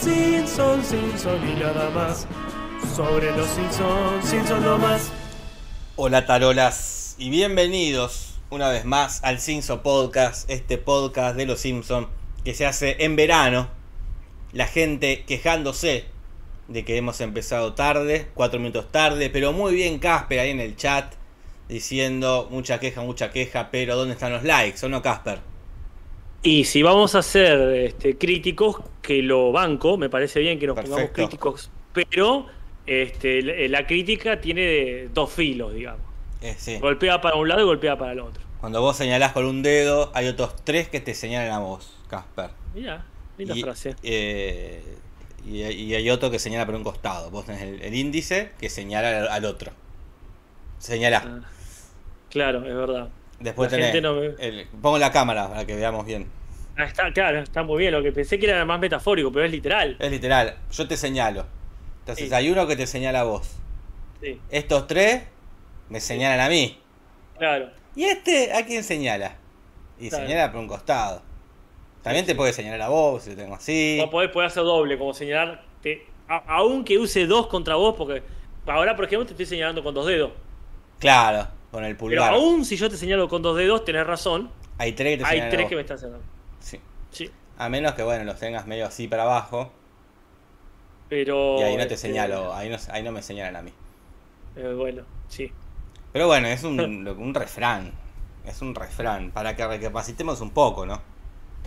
Simpson, Simpson y nada más. Sobre los Simpson, Simpson no más. Hola tarolas y bienvenidos una vez más al Simpson Podcast, este podcast de los Simpson que se hace en verano. La gente quejándose de que hemos empezado tarde, cuatro minutos tarde, pero muy bien Casper ahí en el chat diciendo mucha queja, mucha queja, pero ¿dónde están los likes? ¿O no Casper? Y si vamos a ser este, críticos, que lo banco, me parece bien que nos pongamos críticos, pero este, la, la crítica tiene dos filos, digamos. Eh, sí. Golpea para un lado y golpea para el otro. Cuando vos señalás con un dedo, hay otros tres que te señalan a vos, Casper. Mira, linda y, frase. eh, y, y hay otro que señala por un costado. Vos tenés el, el índice que señala al, al otro. Señalá. Ah, claro, es verdad. Después la tenés. gente no ve. el- pongo la cámara para que veamos bien. Ah, está, claro, está muy bien. Lo que pensé que era más metafórico, pero es literal. Es literal. Yo te señalo. Entonces Sí. hay uno que te señala a vos. Sí, Estos tres me señalan a mí. claro. ¿Y este a quién señala? Y Claro. señala por un costado. También te puede señalar a vos si lo tengo así. O podés, podés hacer doble, como señalar. que- a- aunque use dos contra vos, porque ahora, por ejemplo, te estoy señalando con dos dedos. Claro, con el Pero pulgar. aún si yo te señalo con dos dedos, tenés razón. Hay tres que te Hay tres vos. que me están señalando. Sí. Sí. A menos que bueno, los tengas medio así para abajo. Pero. Y ahí no te este, señalo, ahí no, ahí no me señalan a mí. eh, bueno, sí. Pero bueno, es un, un refrán. Es un refrán. Para que recapacitemos un poco, ¿no?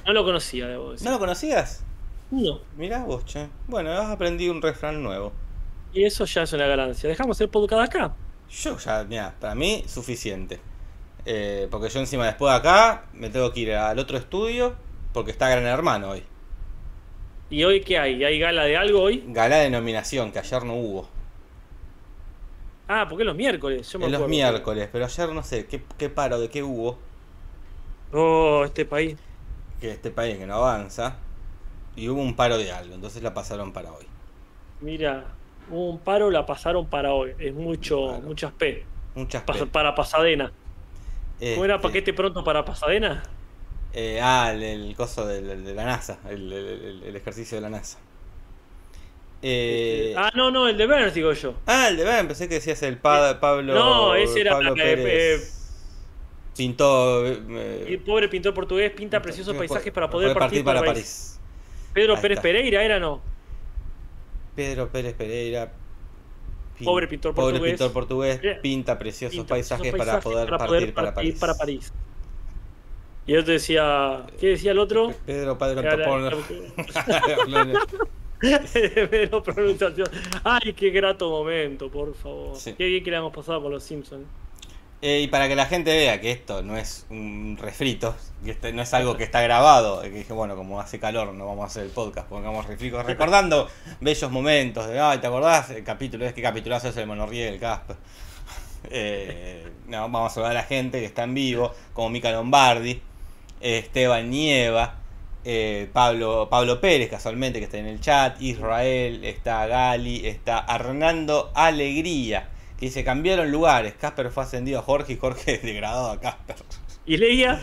No lo conocía, debo decir. ¿No lo conocías? No. Mirá vos, che. Bueno, has aprendido un refrán nuevo. Y eso ya es una ganancia. Dejamos el podcast acá. Yo ya, mira, para mí suficiente. Eh, porque yo encima después de acá me tengo que ir al otro estudio porque está Gran Hermano hoy. ¿Y hoy qué hay? ¿Hay gala de algo hoy? Gala de nominación, que ayer no hubo. Ah, porque es los miércoles. Yo me En los miércoles, pero ayer no sé qué, qué paro de qué hubo. Oh, este país. Que este país que no avanza. Y hubo un paro de algo, entonces la pasaron para hoy. Mira, hubo un paro, la pasaron para hoy. Es mucho, muchas P. Muchas Pas- P. para Pasadena. ¿Cómo era Este, paquete pronto para Pasadena? eh, ah, el, el coso de, de- de la NASA, el, el- ejercicio de la NASA. Eh, ah, no, no, el de Burns, digo yo. Ah, el de verdad, pensé que decías el pa- Pablo. No, ese era, Pablo eh, Pérez. Pintó. eh, El pobre pintor portugués pinta preciosos eh, paisajes para poder partir, para, París. Pedro Ahí Pérez está. Pereira era, ¿no? Pedro Pérez Pereira. pin- Pobre pintor pobre portugués. pintor portugués pinta preciosos Pinta paisajes, para poder partir para París. para París. Y el otro decía, ¿qué decía el otro? Pedro Antopón. Pero pronunciación. Ay, qué grato momento, por favor. Sí. Qué bien que le hemos pasado con los Simpsons. Eh, y para que la gente vea que esto no es un refrito, que este no es algo que está grabado, eh, que dije, bueno, como hace calor, no vamos a hacer el podcast, pongamos refritos, recordando bellos momentos de, ay, ¿te acordás? El capítulo, es que capitulazo es el monorriel, Casper. Eh, no, vamos a saludar a la gente que está en vivo, como Mica Lombardi, Esteban Nieva, Pablo, Pablo Pérez, casualmente, que está en el chat, Israel, está Gali, está Hernando Alegría, que dice, cambiaron lugares, Casper fue ascendido a Jorge y Jorge degradado a Casper. Y leía,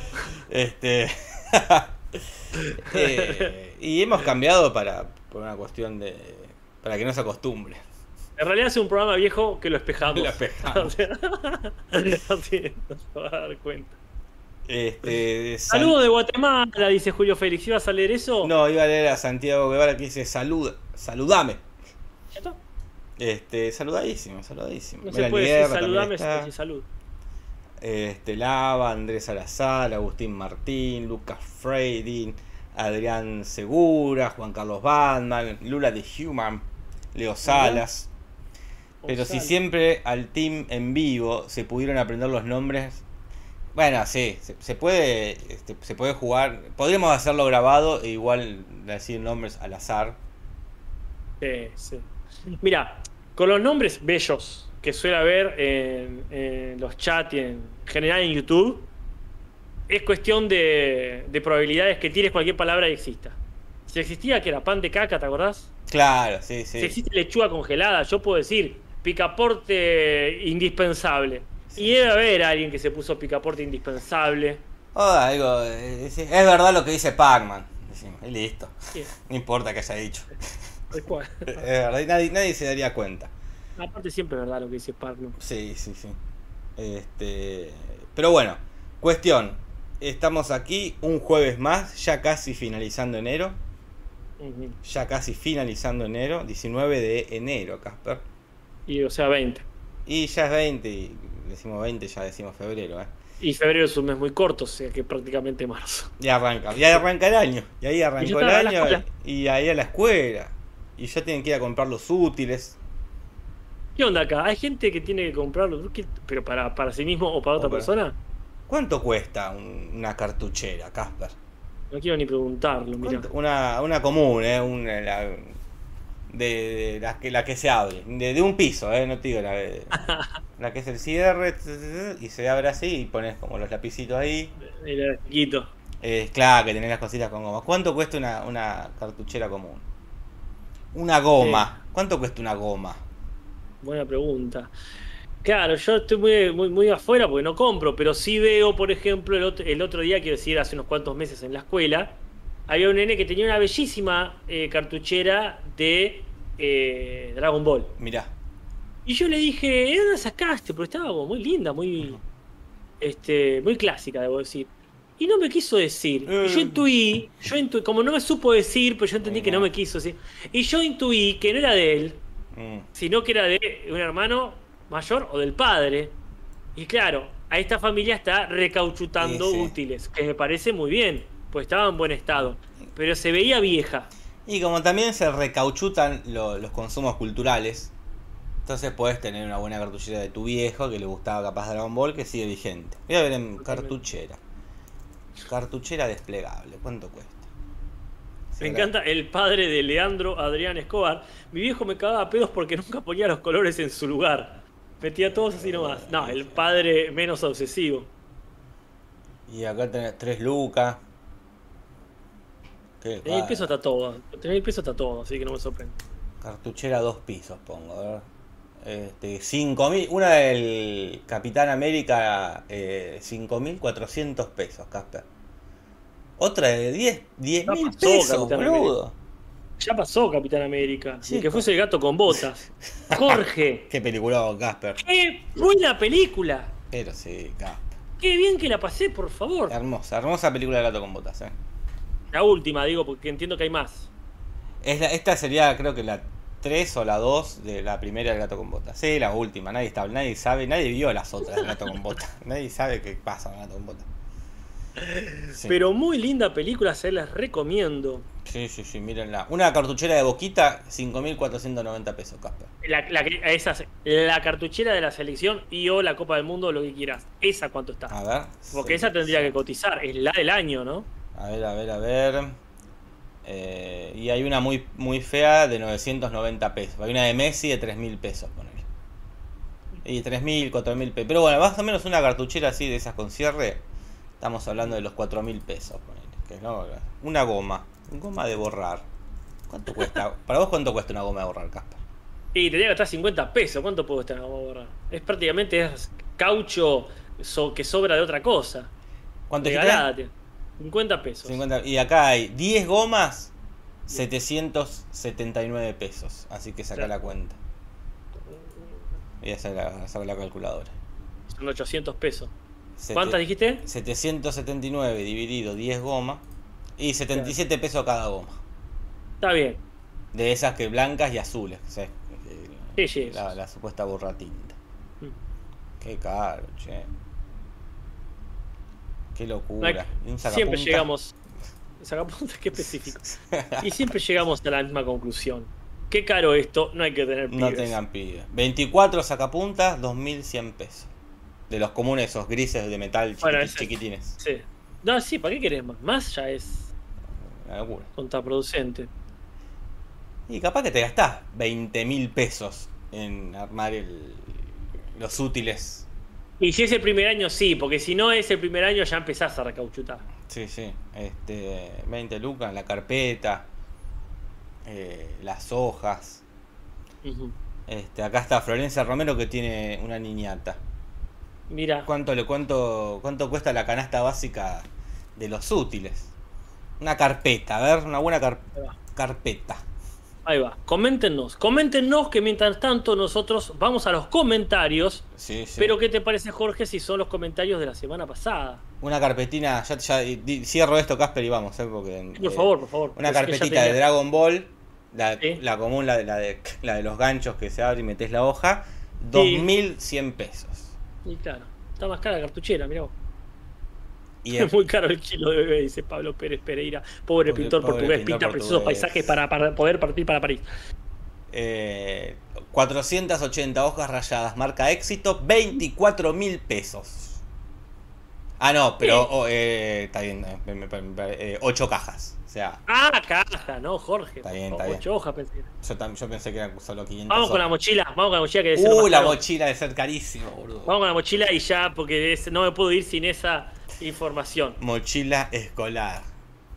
Este. eh, y hemos cambiado para. por una cuestión de. para que no se acostumbre. en realidad es un programa viejo que lo espejamos. Lo espejamos. No se va a dar cuenta. Este. San- Saludos de Guatemala, dice Julio Félix. ¿Ibas a leer eso? No, iba a leer a Santiago Guevara que dice salud, saludame. ¿Ya está? Este, saludadísimo, saludadísimo. No se puede decir saludame, se salud. Este, Lava, Andrés Salazar, Agustín Martín, Lucas Freidin, Adrián Segura, Juan Carlos Bandman, Lula de Human, Leo Salas. Pero si siempre al team en vivo se pudieron aprender los nombres. Bueno, sí, se, se puede este, se puede jugar. Podríamos hacerlo grabado e igual decir nombres al azar. Sí, sí. Mira, con los nombres bellos que suele haber en, en los chats y en general en YouTube, es cuestión de, de probabilidades que tires cualquier palabra y exista. Si existía que era pan de caca, ¿te acordás? Claro, sí, sí. Si existe lechuga congelada, yo puedo decir picaporte indispensable. Y debe haber alguien que se puso picaporte indispensable. Oh, algo, eh, es verdad lo que dice Pac-Man. Y listo. Sí, No importa que haya dicho. Tal cual. Es verdad, y nadie, nadie se daría cuenta. Aparte siempre es verdad lo que dice Sparno. Sí, sí, sí. Este, pero bueno, cuestión. Estamos aquí un jueves más, ya casi finalizando enero. Ya casi finalizando enero, 19 de enero, Casper. Y o sea, 20. Y ya es 20, y decimos 20, ya decimos febrero, ¿eh? Y febrero es un mes muy corto, o sea que prácticamente marzo. Ya arranca, ya arranca el año. Y ahí Y arrancó el año y ahí a la escuela. Y ya tienen que ir a comprar los útiles. ¿Qué onda acá? ¿Hay gente que tiene que comprarlo? ¿Qué- ¿Pero para, para sí mismo o para otra persona? ¿Cuánto cuesta un- una cartuchera, Casper? No quiero ni preguntarlo, mira. ¿Cuánto? Una, una común, ¿eh? Una, la- de, de la, que, la que se abre. De, de un piso, ¿eh? No te digo la, la que es el cierre y se abre así y pones como los lapicitos ahí. Era chiquito. Eh, claro, que tenés las cositas con goma. ¿Cuánto cuesta una, una cartuchera común? Una goma. ¿Cuánto cuesta una goma? Buena pregunta. Claro, yo estoy muy, muy, muy afuera porque no compro, pero sí veo, por ejemplo, el otro, el otro día, quiero decir, hace unos cuantos meses en la escuela, había un nene que tenía una bellísima eh, cartuchera de eh, Dragon Ball. Mirá. Y yo le dije, ¿de dónde sacaste? Porque estaba muy linda, muy, este, muy clásica, debo decir. Y no me quiso decir. Yo Eh. intuí, yo intuí, como no me supo decir, pues yo entendí que no me quiso decir. Y yo intuí que no era de él, Mm. sino que era de un hermano mayor o del padre. Y claro, a esta familia está recauchutando Sí, sí. útiles, que me parece muy bien, pues estaba en buen estado. Pero se veía vieja. Y como también se recauchutan lo- los consumos culturales, entonces puedes tener una buena cartuchera de tu viejo que le gustaba capaz Dragon Ball que sigue vigente. Voy a ver en cartuchera. Cartuchera desplegable, ¿cuánto cuesta? Me encanta el padre de Leandro Adrián Escobar. Mi viejo me cagaba a pedos porque nunca ponía los colores en su lugar. Metía todos así nomás. No, el padre menos obsesivo. Y acá tenés 3 lucas. Qué Tener caro. peso está todo. Tener peso está todo, así que no me sorprende. Cartuchera dos pisos, pongo, a ver. Este, 5.000, una del Capitán América, eh, 5.400 pesos, Casper. Otra de 10 10 Ya mil pesos, Capitán boludo. Ya pasó Capitán América. Sí, que fuese el gato con botas. Jorge. Qué película, Casper. ¡Qué buena película! Pero sí, Casper. ¡Qué bien que la pasé, por favor! Hermosa, hermosa película de gato con botas, eh. La última, digo, porque entiendo que hay más. Es la- esta sería, creo que la 3 o la 2 de la primera del gato con botas. Sí, la última, nadie está, nadie sabe, nadie vio las otras del gato con botas. Nadie sabe qué pasa con el gato con botas. Sí. Pero muy linda película, se las recomiendo. Sí, sí, sí, mírenla. Una cartuchera de boquita, 5.490 pesos, Casper. La, la, esas- la cartuchera de la selección y o la Copa del Mundo, lo que quieras. ¿Esa cuánto está? A ver. Porque sí, esa tendría sí. que cotizar. Es la del año, ¿no? A ver, a ver, a ver. Eh, y hay una muy, muy fea de 990 pesos. Hay una de Messi de 3.000 pesos, ponele. Y 3.000, 4.000 pesos. Pero bueno, más o menos una cartuchera así de esas con cierre. Estamos hablando de los 4.000 pesos. Que no, una goma. Goma de borrar. ¿Cuánto cuesta? Para vos, ¿cuánto cuesta una goma de borrar, Casper? Y tendría que gastar 50 pesos. ¿Cuánto puedo estar? Vamos a borrar. Es prácticamente es caucho so- que sobra de otra cosa. ¿Cuánto? Regalada. Tío. 50 pesos. 50. Y acá hay 10 gomas, 779 pesos. Así que saca Claro. la cuenta. Y esa la, calculadora. Son 800 pesos. ¿Cuántas dijiste? 779 dividido 10 gomas. Y 77 pesos cada goma. Está bien. De esas que blancas y azules. ¿sí? Sí, sí. La, la supuesta borra tinta. Mm. Qué caro, che. Qué No locura. Un siempre llegamos. Sacapuntas, qué específico. Y siempre llegamos a la misma conclusión. Qué caro esto, no hay que tener No pibes. tengan pibes. 24 sacapuntas, 2100 pesos. De los comunes, esos grises de metal Bueno, chiquitines. Sí. No, sí, ¿para qué querés más? Más ya es Una locura. contraproducente. Y capaz que te gastás 20 mil pesos en armar el, los útiles. Y si es el primer año, sí, porque si no es el primer año ya empezás a recauchutar. Sí, sí. Este, 20 lucas, la carpeta, eh, las hojas. Este, acá está Florencia Romero que tiene una niñata. Mira, ¿Cuánto le cuánto cuánto cuesta la canasta básica de los útiles? Una carpeta, a ver, una buena car- carpeta. Ahí va. Coméntenos. Coméntenos que mientras tanto nosotros vamos a los comentarios. Sí, sí. Pero ¿qué te parece, Jorge, si son los comentarios de la semana pasada? Una carpetina, ya, ya di- cierro esto, Casper, y vamos, ¿eh? Porque, Por eh, favor, por favor. Una carpetita de Dragon Ball, la, Sí. la común, la de, la, de, la de los ganchos que se abre y metes la hoja, 2100 pesos. Y claro, está más cara la cartuchera, mirá vos. Y Es muy caro el kilo de bebé, dice Pablo Pérez Pereira. Pobre, Pobre- pintor pobre portugués, pintor pinta preciosos paisajes para, para poder partir para París. eh, 480 hojas rayadas, marca éxito, 24 mil pesos. Ah, no, pero oh, eh, está bien, eh, me- me- me- 8 cajas. O sea, Ah, caja, ¿no, Jorge? Está bien, está bien. hojas pensé. yo, pensé que eran solo 500 Vamos con la mochila, vamos con la mochila que debe ser Uh, la caro. mochila de ser carísimo, boludo. Vamos con la mochila y ya, porque no me puedo ir sin esa información. Mochila escolar.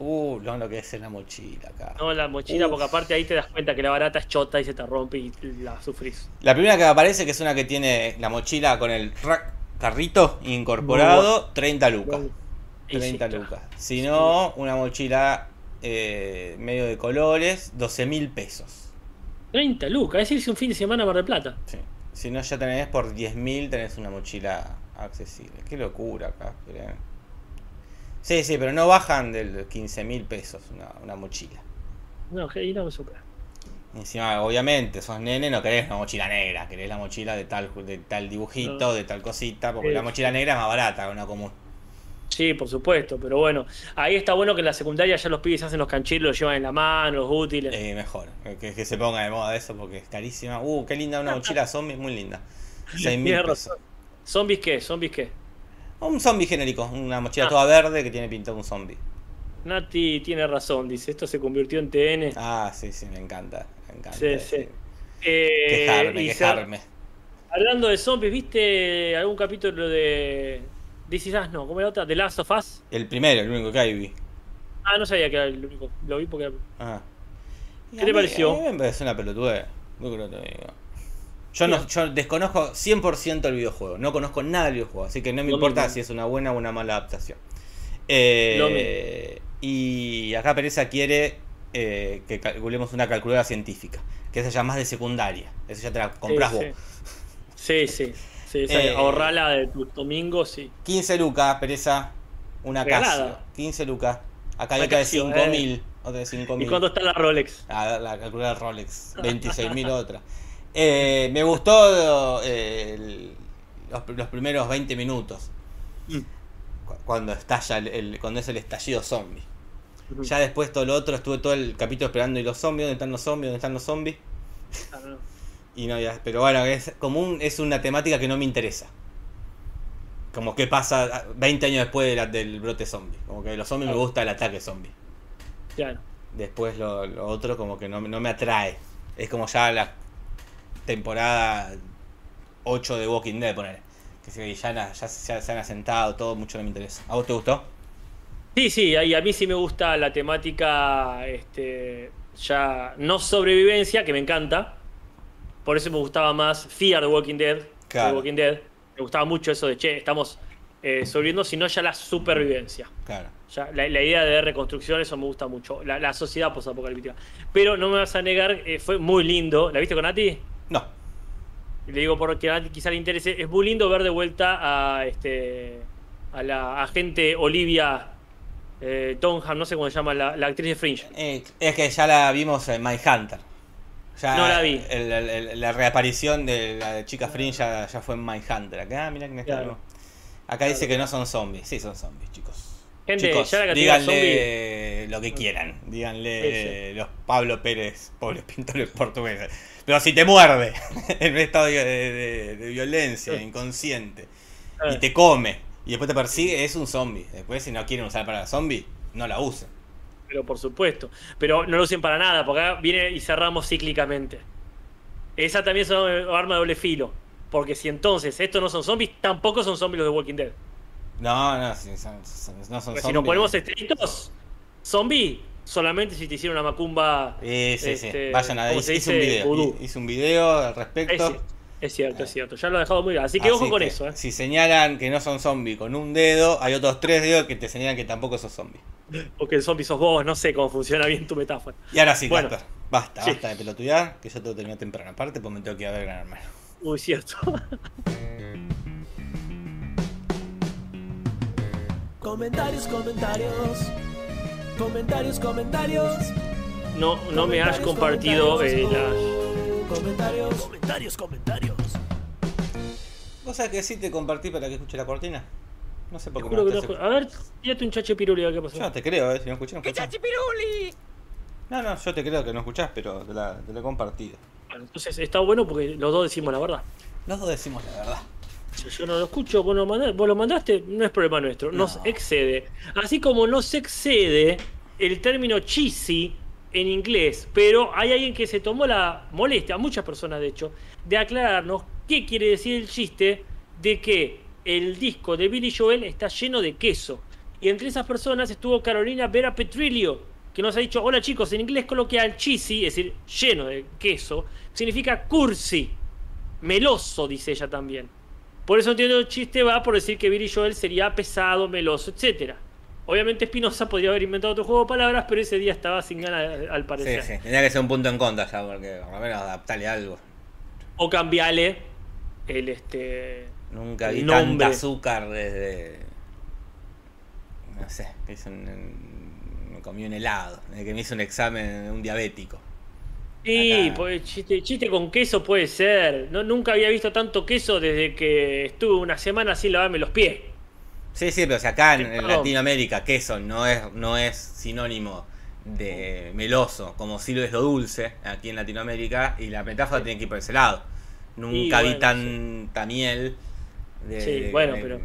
Uh, no, lo que es la mochila acá. No, la mochila, Uf. porque aparte ahí te das cuenta que la barata es chota y se te rompe y la sufrís. La primera que aparece que es una que tiene la mochila con el rack- carrito incorporado, 30 lucas. Y sí, 30 claro. lucas. Si no, una mochila eh, medio de colores, 12 mil pesos. 30 lucas, es irse un fin de semana a Mar del Plata. Sí. Si no, ya tenés por 10 mil, tenés una mochila accesible. Qué locura acá. pero- Sí, sí, pero no bajan del 15 mil pesos una, una mochila. No, que- y no me supera. Encima, obviamente, sos nene, no querés una mochila negra, querés la mochila de tal, de tal dibujito, No. de tal cosita, porque Sí. la mochila negra es más barata que una común. Sí, por supuesto, pero bueno, ahí está bueno que en la secundaria ya los pibes hacen los canchitos, los llevan en la mano, los útiles. Eh, mejor, que, que se ponga de moda eso porque es carísima. Uh, qué linda una mochila zombie, muy linda. 6 mil Tienes pesos. razón. ¿Zombies qué? ¿Zombies qué? Un zombie genérico, una mochila Ah. toda verde que tiene pintado un zombie. Nati tiene razón, dice, esto se convirtió en TN. Ah, sí, sí, me encanta. Me encanta. Sí, sí. Eh, Quejarme, quejarme. hablando de zombies, ¿viste algún capítulo de This Is Us? No, ¿cómo era otra? The Last of Us. El primero, el único que hay vi. Ah, no sabía que era el único. Lo vi porque era... Ah. ¿Qué te mí- pareció? A mí me parece una pelotudez. Muy creo que te digo. Yo, no, yo desconozco 100% el videojuego. No conozco nada del videojuego. Así que no me Lo importa mismo. si es una buena o una mala adaptación. Eh, y acá Pereza quiere eh, que calculemos una calculadora científica. Que esa ya más de secundaria. Esa ya te la compras sí, vos. Sí, sí. sí, esa- Eh, ahorrala de tu domingo, sí. 15 lucas, Pereza. Una. Casio. 15 lucas. Acá hay otra de Casio, 5000. Otra de ¿Y 5000. cuánto está la Rolex? Ah, la calculadora Rolex, 26.000 otra. Eh, me gustó eh, el- los, los primeros 20 minutos. Mm. cu- Cuando estalla el, el- cuando es el estallido zombie. Ya después todo lo otro, estuve todo el capítulo esperando y los zombies, ¿dónde están los zombies? ¿Dónde están los zombies? Ah, no. Y no, ya, pero bueno, es como un- es una temática que no me interesa. Como que pasa 20 años después de la- del brote zombie. Como que los zombies me gusta el ataque zombie. Claro. Después lo, lo otro como que no, no me atrae. Es como ya la temporada 8 de Walking Dead, poner. Que se- ya, na- ya, se- han asentado, todo mucho no me interesa. ¿A vos te gustó? Sí, sí, y a mí sí me gusta la temática, este, ya no sobrevivencia, que me encanta. Por eso me gustaba más Fear the Walking Dead. The Claro. Walking Dead. Me gustaba mucho eso de, che, estamos eh, sobreviviendo, sino ya la supervivencia. Claro. Ya, la, la idea de reconstrucción, eso me gusta mucho. La, la sociedad posapocalíptica. Pero no me vas a negar, eh, fue muy lindo. ¿La viste con Nati? Y le digo porque a Nati quizá le interese. Es muy lindo ver de vuelta a este a la agente Olivia eh, Tonham, no sé cómo se llama, la, la actriz de Fringe. Eh, es que ya la vimos en Mindhunter. Ya No la vi. el- el- el- la reaparición de la chica Fringe ya, ya fue en Mindhunter. Acá, ah, mira que Claro. Acá dice que no son zombies. Sí, son zombies, chicos. Gente, Chicos, ya la categoría díganle lo que quieran. Díganle Sí, los Pablo Pérez, pobres pintores portugueses. Pero si te muerde en un estado de, de- de violencia Sí. inconsciente y te come y después te persigue, es un zombie. Después, si no quieren usar para zombie, no la usen. Pero por supuesto. Pero no lo usen para nada, porque acá viene y cerramos cíclicamente. Esa también es una arma de doble filo. Porque si entonces estos no son zombies, tampoco son zombies los de Walking Dead. No, no, si son, son- no son zombies. si nos ponemos estrictos, zombie solamente si te hicieron una macumba. Sí, sí, este, sí. Vayan a ¿cómo hice, hice un video. Hice un video al Es, respecto. es cierto, es cierto. Ya lo he dejado muy claro. Así que ojo Así con que, eso, ¿eh? Si señalan que no son zombies con un dedo, hay otros tres dedos que te señalan que tampoco sos zombie. Porque el zombie sos vos, no sé cómo funciona bien tu metáfora. Y ahora sí, Bueno. Basta, Sí. basta de pelotudear, que yo tengo que terminar temprano. Aparte, pues me tengo que ir a ver Gran Hermano. Uy, cierto. Comentarios, comentarios. Comentarios, comentarios. No, no me has Comentarios, compartido eh, las. Comentarios, comentarios, comentarios. ¿Vos sabés que sí te compartí para que escuche la cortina? No sé por qué me que no. A ver, tírate un chache piruli, a ver qué pasó. Yo no te creo, eh. Si no escuché, no escuchás. No, no, yo te creo que no escuchás, pero te, la, te lo he compartido. Bueno, entonces está bueno porque los dos decimos la verdad. Los dos decimos la verdad. Yo no lo escucho, vos lo, mandá- vos lo mandaste, no es problema nuestro. Nos No. excede. Así como nos excede el término cheesy en inglés, pero hay alguien que se tomó la molestia, muchas personas de hecho, de aclararnos qué quiere decir el chiste de que el disco de Billy Joel está lleno de queso. Y entre esas personas estuvo Carolina Vera Petrillo, que nos ha dicho, hola chicos, en inglés coloquial cheesy, es decir, lleno de queso, significa cursi, meloso, dice ella también. Por eso entiendo el chiste va por decir que Billy Joel sería pesado, meloso, etc. Obviamente Spinoza podría haber inventado otro juego de palabras, pero ese día estaba sin ganas al Sí, parecer. sí. Tendría que ser un punto en contra ya, porque por lo menos adaptarle algo. O cambiarle el este. Nunca vi nombre. tanta azúcar desde. No sé, que hice un- me comí un helado, que me hice un examen de un diabético. Sí, pues, chiste, chiste con queso puede ser. No, nunca había visto tanto queso desde que estuve una semana sin lavarme los pies. Sí, sí, pero si acá en. Latinoamérica queso no es, no es sinónimo de meloso, como sí lo es lo dulce aquí en Latinoamérica, y la metáfora tiene que ir por ese lado. Nunca vi bueno, tanta miel. De, Sí, de- bueno, de- pero-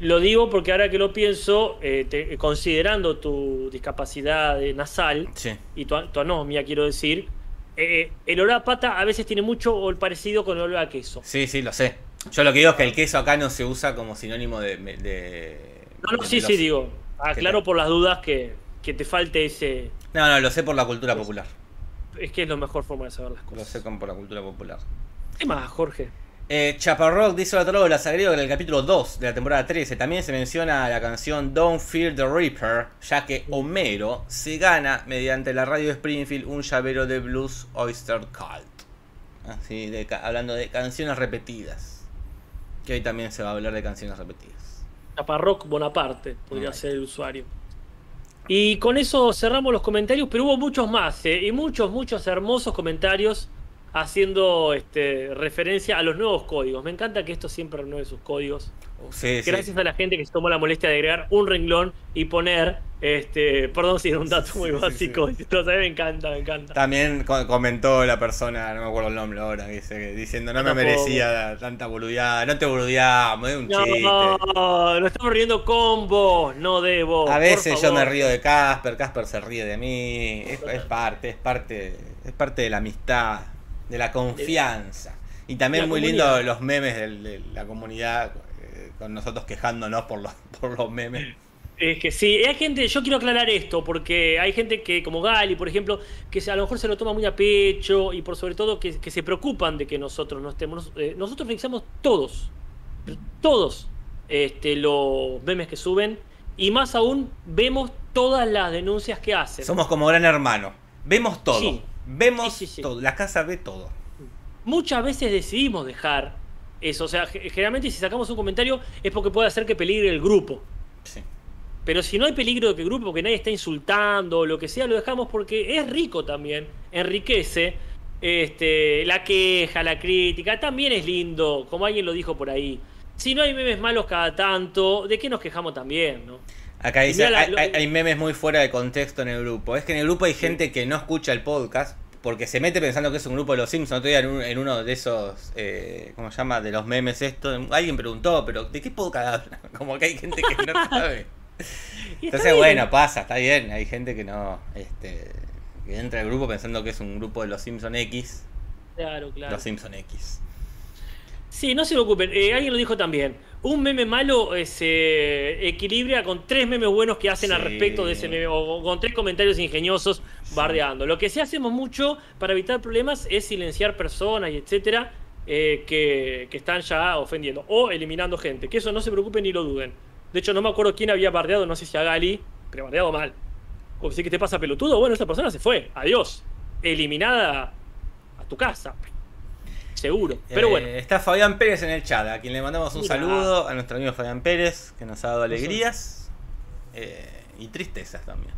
Lo digo porque ahora que lo pienso, eh, te- considerando tu discapacidad eh, nasal Sí. y tu, tu anomia, quiero decir, eh, el olor a pata a veces tiene mucho o el parecido con el olor a queso. sí, sí, lo sé. Yo lo que digo es que el queso acá no se usa como sinónimo de. de No, no, de sí, sí, digo. Aclaro por las dudas que, que te falte ese. No, no, lo sé por la cultura popular. Es que es la mejor forma de saber las Lo cosas. sé como por la cultura popular. ¿Qué más, Jorge? Eh, Chaparrock dice la trola, se agrega que en el capítulo 2 de la temporada 13 también se menciona la canción Don't Fear the Reaper, ya que Homero se gana mediante la radio de Springfield un llavero de Blues Oyster Cult. Así, de, hablando de canciones repetidas. Que hoy también se va a hablar de canciones repetidas. Chaparroc Bonaparte podría Right. ser el usuario. Y con eso cerramos los comentarios, pero hubo muchos más, ¿eh? y muchos, muchos hermosos comentarios haciendo este, referencia a los nuevos códigos. Me encanta que esto siempre renueve sus códigos. Sí, sí. Gracias a la gente que se tomó la molestia de agregar un renglón y poner, este, perdón si era un dato muy Sí, básico, sabés, me encanta, me encanta. También co- comentó la persona, no me acuerdo el nombre ahora, dice, diciendo no Yo me merecía tanta boludeada, no te boludeamos, es un No, chiste. no, nos estamos riendo con vos, no de vos. A veces yo me río de Casper, Casper se ríe de mí, es, es parte, es parte, es parte de la amistad, de la confianza. Y también muy comunidad. lindo los memes de, la comunidad, eh, con nosotros quejándonos por los, por los memes. Es que sí, hay gente, yo quiero aclarar esto, porque hay gente que, como Gali, por ejemplo, que a lo mejor se lo toma muy a pecho y por sobre todo que, que se preocupan de que nosotros no estemos. eh, nosotros revisamos todos, todos este, los memes que suben y más aún vemos todas las denuncias que hacen. Somos como gran hermano, vemos todo, Sí. Vemos Sí, sí, sí. todo, la casa ve todo. Muchas veces decidimos dejar eso, o sea, ge- generalmente si sacamos un comentario es porque puede hacer que peligre el grupo. Sí. Pero si no hay peligro de que el grupo, porque nadie está insultando o lo que sea, lo dejamos porque es rico también, enriquece. Este, la queja, la crítica, también es lindo, como alguien lo dijo por ahí. Si no hay memes malos cada tanto, ¿de qué nos quejamos también, no? Acá dice, la- hay, hay- memes muy fuera de contexto en el grupo. Es que en el grupo hay gente que no escucha el podcast porque se mete pensando que es un grupo de los Simpsons. Otro día en, un- en uno de esos, eh, ¿cómo se llama? De los memes esto, alguien preguntó, pero ¿de qué podcast hablan? Como que hay gente que no sabe. Entonces, bueno, pasa, está bien. Hay gente que no, este, que entra al grupo pensando que es un grupo de los Simpson X. Claro, claro. Los Simpson X. Sí, no se preocupen. Eh, alguien lo dijo también. Un meme malo eh, se equilibra con tres memes buenos que hacen al respecto de ese meme, o con tres comentarios ingeniosos bardeando. Lo que sí hacemos mucho para evitar problemas es silenciar personas y etcétera eh, que, que están ya ofendiendo o eliminando gente. Que eso no se preocupen ni lo duden. De hecho, no me acuerdo quién había bardeado, no sé si a Gali, pero bardeado mal. O decir que te pasa pelotudo, bueno, esa persona se fue, adiós. Eliminada a tu casa. Seguro. Pero Eh, bueno, Está Fabián Pérez en el chat, a quien le mandamos un Mira. saludo, a nuestro amigo Fabián Pérez, que nos ha dado alegrías eh, y tristezas también.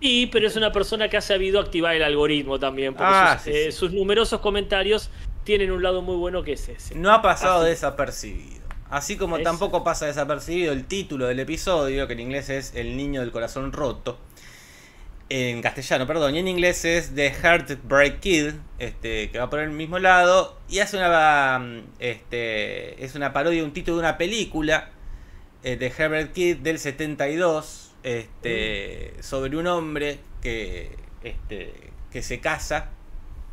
y pero es una persona que ha sabido activar el algoritmo también, porque Ah, sus, sí, eh, sí. sus numerosos comentarios tienen un lado muy bueno que es ese. No ha pasado Así. desapercibido. Así como tampoco pasa desapercibido el título del episodio, que en inglés es El niño del corazón roto. En castellano, perdón, y en inglés es The Heartbreak Kid, este, que va por el mismo lado, y hace una mm, este, es una parodia un título de una película eh, de Herbert Kid del 72, este, sobre un hombre que, este, que se casa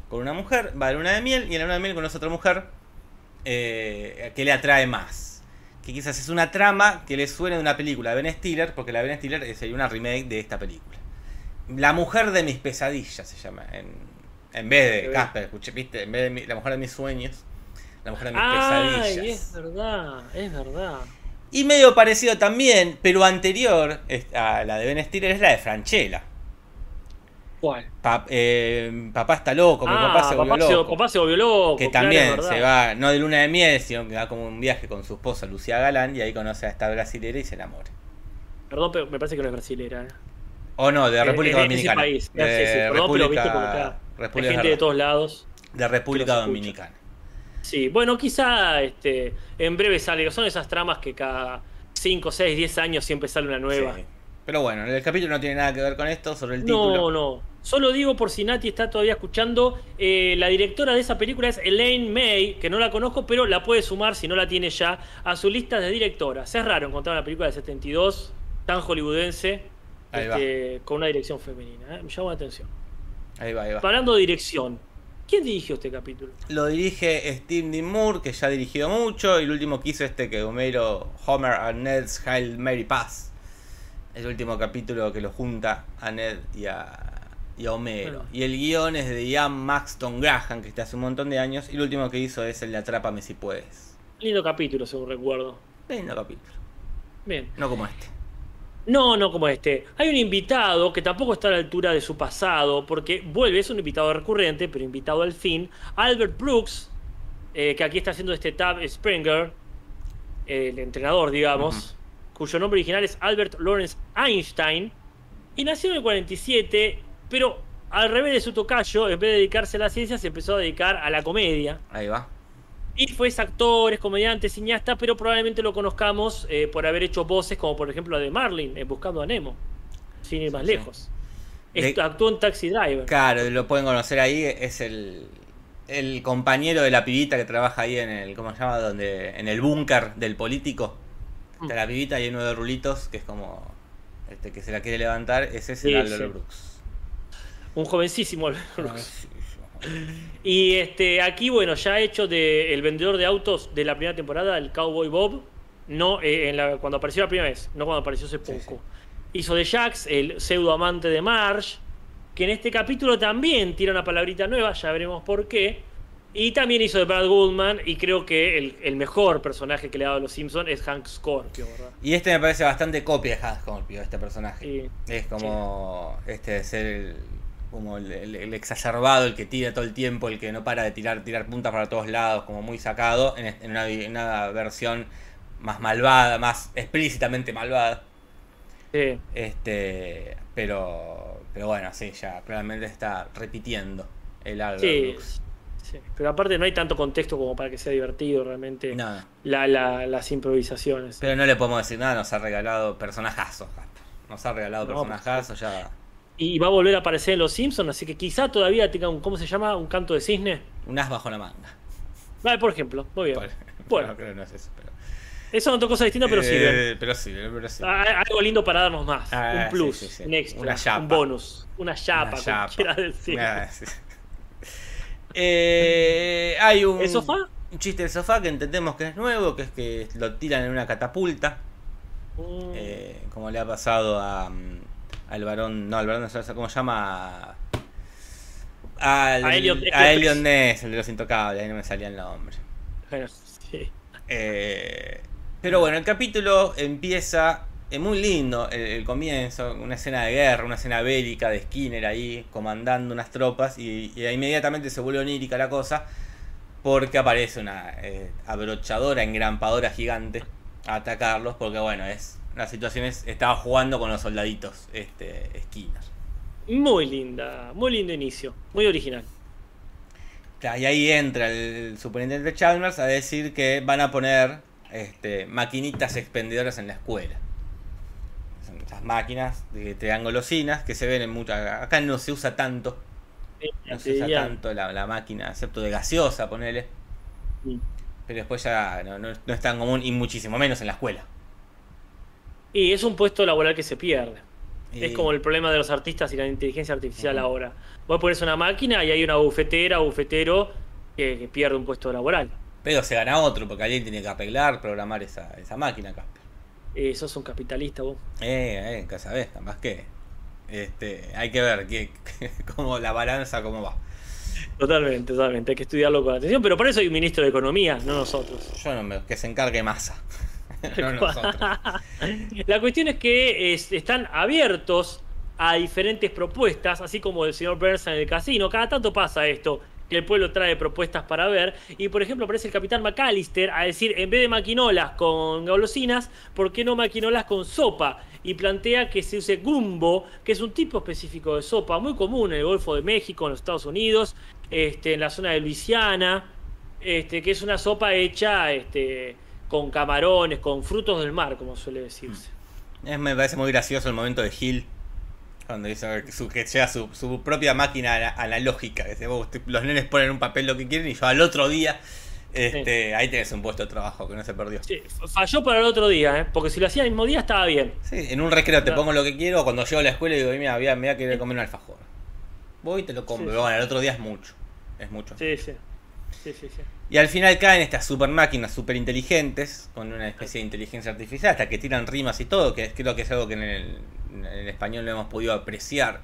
con una mujer, va a la luna de miel, y en la luna de miel conoce a otra mujer eh, que le atrae más. Que quizás es una trama que le suene de una película de Ben Stiller, porque la Ben Stiller es una remake de esta película. La mujer de mis pesadillas se llama. En, en vez de. Casper, escuché, viste, en vez de mi- la mujer de mis sueños, la mujer de mis Ay, pesadillas. es verdad, es verdad. Y medio parecido también, pero anterior a la de Ben Stiller, es la de Franchella. ¿Cuál? Pa- eh, papá está loco, mi Ah, papá se volvió se, loco. papá se volvió loco. que claro, también se va, no de luna de miel, sino que va como un viaje con su esposa Lucía Galán y ahí conoce a esta brasilera y se enamora. Perdón, pero me parece que no es brasilera. O no, de República eh, Dominicana. Ese país. De Sí, sí, perdón, pero viste. República, Hay gente de todos lados. de República. Dominicana. Sí, bueno, quizá este, en breve sale. Son esas tramas que cada 5, 6, 10 años siempre sale una nueva. Sí. Pero bueno, el capítulo no tiene nada que ver con esto, sobre el No, título. no. Solo digo por si Nati está todavía escuchando. eh, la directora de esa película es Elaine May, que no la conozco, pero la puede sumar, si no la tiene ya, a su lista de directoras. Es raro encontrar una película de 72 tan hollywoodense Ahí va. este, con una dirección femenina. ¿eh? Me llama la atención. Ahí va, ahí va. Hablando de dirección, ¿quién dirigió este capítulo? Lo dirige Steve Dean Moore, que ya ha dirigido mucho, y el último que hizo este que Homero, Homer and Ned's Hail Mary Pass. El último capítulo que lo junta a Ned y a, y a Homero. Bueno. Y el guion es de Ian Maxton Graham, que está hace un montón de años, y el último que hizo es el de Atrápame si puedes. Lindo capítulo, según recuerdo. Lindo capítulo. Bien. No como este. No, no como este. Hay un invitado que tampoco está a la altura de su pasado, porque vuelve, es un invitado recurrente, pero invitado al fin. Albert Brooks, eh, que aquí está haciendo este Tab Springer, el entrenador, digamos, cuyo nombre original es Albert Lawrence Einstein, y nació en el 47, pero al revés de su tocayo, en vez de dedicarse a la ciencia, se empezó a dedicar a la comedia. Ahí va. Y fue actor, es comediante, cineasta, pero probablemente lo conozcamos eh, por haber hecho voces como por ejemplo la de Marlin en Buscando a Nemo, sin ir más Sí. lejos. De- Esto- Actuó en Taxi Driver. Claro, lo pueden conocer ahí, es el, el compañero de la pibita que trabaja ahí en el, ¿cómo se llama? Donde, en el búnker del político. Está Mm. la pibita y hay uno de rulitos que es como, este que se la quiere levantar, ese es Sí, el Albert sí. Brooks. Un jovencísimo Albert Brooks. Y este, aquí, bueno, ya ha hecho de el vendedor de autos de la primera temporada, el Cowboy Bob, no eh, en la- cuando apareció la primera vez, no cuando apareció hace Sí, poco. Hizo de Jax, el pseudo amante de Marge, que en este capítulo también tira una palabrita nueva, ya veremos por qué. Y también hizo de Brad Goldman, y creo que el, el mejor personaje que le ha dado a los Simpsons es Hank Scorpio, ¿verdad? Y este me parece bastante copia de Hans Scorpio, este personaje. Es como este de ser el, como el, el- el exacerbado, el que tira todo el tiempo, el que no para de tirar, tirar puntas para todos lados, como muy sacado, en, en una, en una versión más malvada, más explícitamente malvada. sí. Este, pero, pero bueno, sí, ya claramente está repitiendo el Albert Sí. Pero aparte no hay tanto contexto como para que sea divertido realmente No, la- la- las improvisaciones. pero no le podemos decir nada, nos ha regalado personajazos. Nos ha regalado No, personajazos, ya. Y va a volver a aparecer en Los Simpsons, así que quizá todavía tenga un, ¿cómo se llama? Un canto de cisne. Un as bajo la manga. Vale, por ejemplo, muy bien. Por- Bueno, no, creo que no es eso, pero. eso son dos cosas distintas, pero Eh, sirven. Pero sí, pero sí. Ah, Algo lindo para darnos más. Ah, un plus, sí, sí, sí. un extra, Una chapa. un bonus, una chapa, Una chapa. decir. Ah. Eh, hay un, ¿El sofá? un chiste del sofá que entendemos que es nuevo, que es que lo tiran en una catapulta, Mm, eh, como le ha pasado a, mm, al varón, no, al varón, no, ¿cómo se llama? Al, A Elliot Ness. Ness, el de los intocables, ahí no me salía el nombre. bueno, sí. Eh, pero bueno, el capítulo empieza Es muy lindo el, el comienzo, una escena de guerra, una escena bélica de Skinner ahí comandando unas tropas y, y inmediatamente se vuelve onírica la cosa porque aparece una eh, abrochadora, engrampadora gigante a atacarlos porque bueno, es la situación es, estaba jugando con los soldaditos este, Skinner. Muy linda, muy lindo inicio, muy original. Claro, y ahí entra el superintendente Chalmers a decir que van a poner este, maquinitas expendedoras en la escuela. Son esas máquinas de triangolosinas que se ven en muchas. Acá no se usa tanto. No se usa tanto la, la máquina, excepto de gaseosa, ponele. Pero después ya no, no- no es tan común y muchísimo menos en la escuela. Y es un puesto laboral que se pierde. Y- Es como el problema de los artistas y la inteligencia artificial Ujú. ahora. Vos pones una máquina y hay una bufetera o bufetero que, que pierde un puesto laboral. Pero se gana otro, porque alguien tiene que arreglar, programar esa, esa máquina, Casper. Eh, sos un capitalista vos. Eh, eh, casa vez, más que. Este, hay que ver que, cómo la balanza, cómo va. Totalmente, totalmente. Hay que estudiarlo con atención. Pero para eso hay un ministro de Economía, no nosotros. Yo no me, que se encargue masa. no nosotros. La cuestión es que es- están abiertos a diferentes propuestas, así como el señor Burns en el casino. Cada tanto pasa esto, que el pueblo trae propuestas para ver. Y por ejemplo, aparece el capitán McAllister a decir, en vez de maquinolas con golosinas, ¿por qué no maquinolas con sopa? Y plantea que se use gumbo, que es un tipo específico de sopa muy común en el Golfo de México, en los Estados Unidos, este, en la zona de Luisiana, este, que es una sopa hecha este, con camarones, con frutos del mar, como suele decirse. Es- me parece muy gracioso el momento de Hill. Cuando dice que, su, que sea su, su propia máquina ana- analógica. Que dice, "Vos, te- los nenes ponen un papel lo que quieren y yo al otro día. Este, Ahí tenés un puesto de trabajo que no se perdió. Sí, falló para el otro día, ¿eh? porque si lo hacía el mismo día estaba bien. Sí, en un recreo te Claro. pongo lo que quiero. Cuando llego a la escuela digo, mira, mira, mira que comer un alfajor. Voy y te lo compro. Bueno, el otro día es mucho. Es mucho. Sí, sí. Y al final caen estas super máquinas super inteligentes, con una especie de inteligencia artificial, hasta que tiran rimas y todo, que creo que es algo que en el, en español no hemos podido apreciar,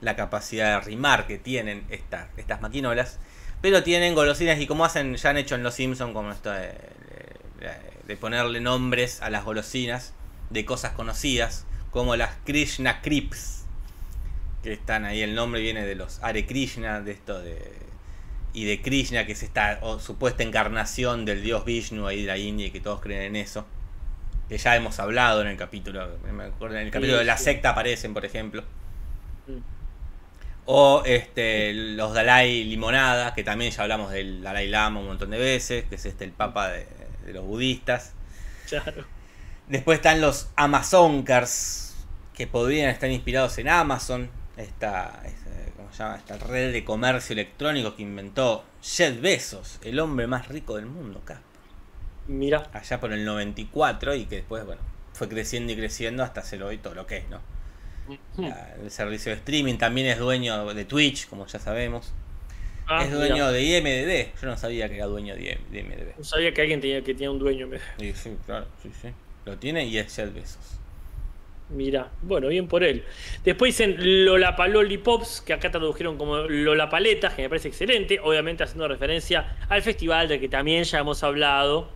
la capacidad de rimar que tienen estas estas maquinolas. Pero tienen golosinas y como hacen, ya han hecho en Los Simpsons, como esto de, ponerle nombres a las golosinas de cosas conocidas, como las Krishna Crips, que están ahí, el nombre viene de los Hare Krishna, de esto de y de Krishna, que es esta o, supuesta encarnación del dios Vishnu ahí de la India y que todos creen en eso. Que ya hemos hablado en el capítulo, me acuerdo, en el capítulo de la sí. secta aparecen, por ejemplo. Mm. O este, los Dalai Limonada, que también ya hablamos del Dalai Lama un montón de veces, que es este el papa de, de los budistas. Claro. Después están los Amazoncars, que podrían estar inspirados en Amazon, esta, esta- ¿cómo se llama? esta red de comercio electrónico que inventó Jeff Bezos, el hombre más rico del mundo, acá, Mira. allá por el 94, y que después, bueno, fue creciendo y creciendo hasta ser hoy todo lo que es, ¿no? El servicio de streaming también es dueño de Twitch, como ya sabemos. Ah, es dueño mira. de IMDB. Yo no sabía que era dueño de IMDB. No sabía que alguien tenía que tenía un dueño. Y sí, claro, sí, sí. Lo tiene y es Jeff Bezos. Mira, bueno, bien por él. Después dicen Lollapalooza que acá tradujeron como Lollapaleta, que me parece excelente, obviamente haciendo referencia al festival del que también ya hemos hablado,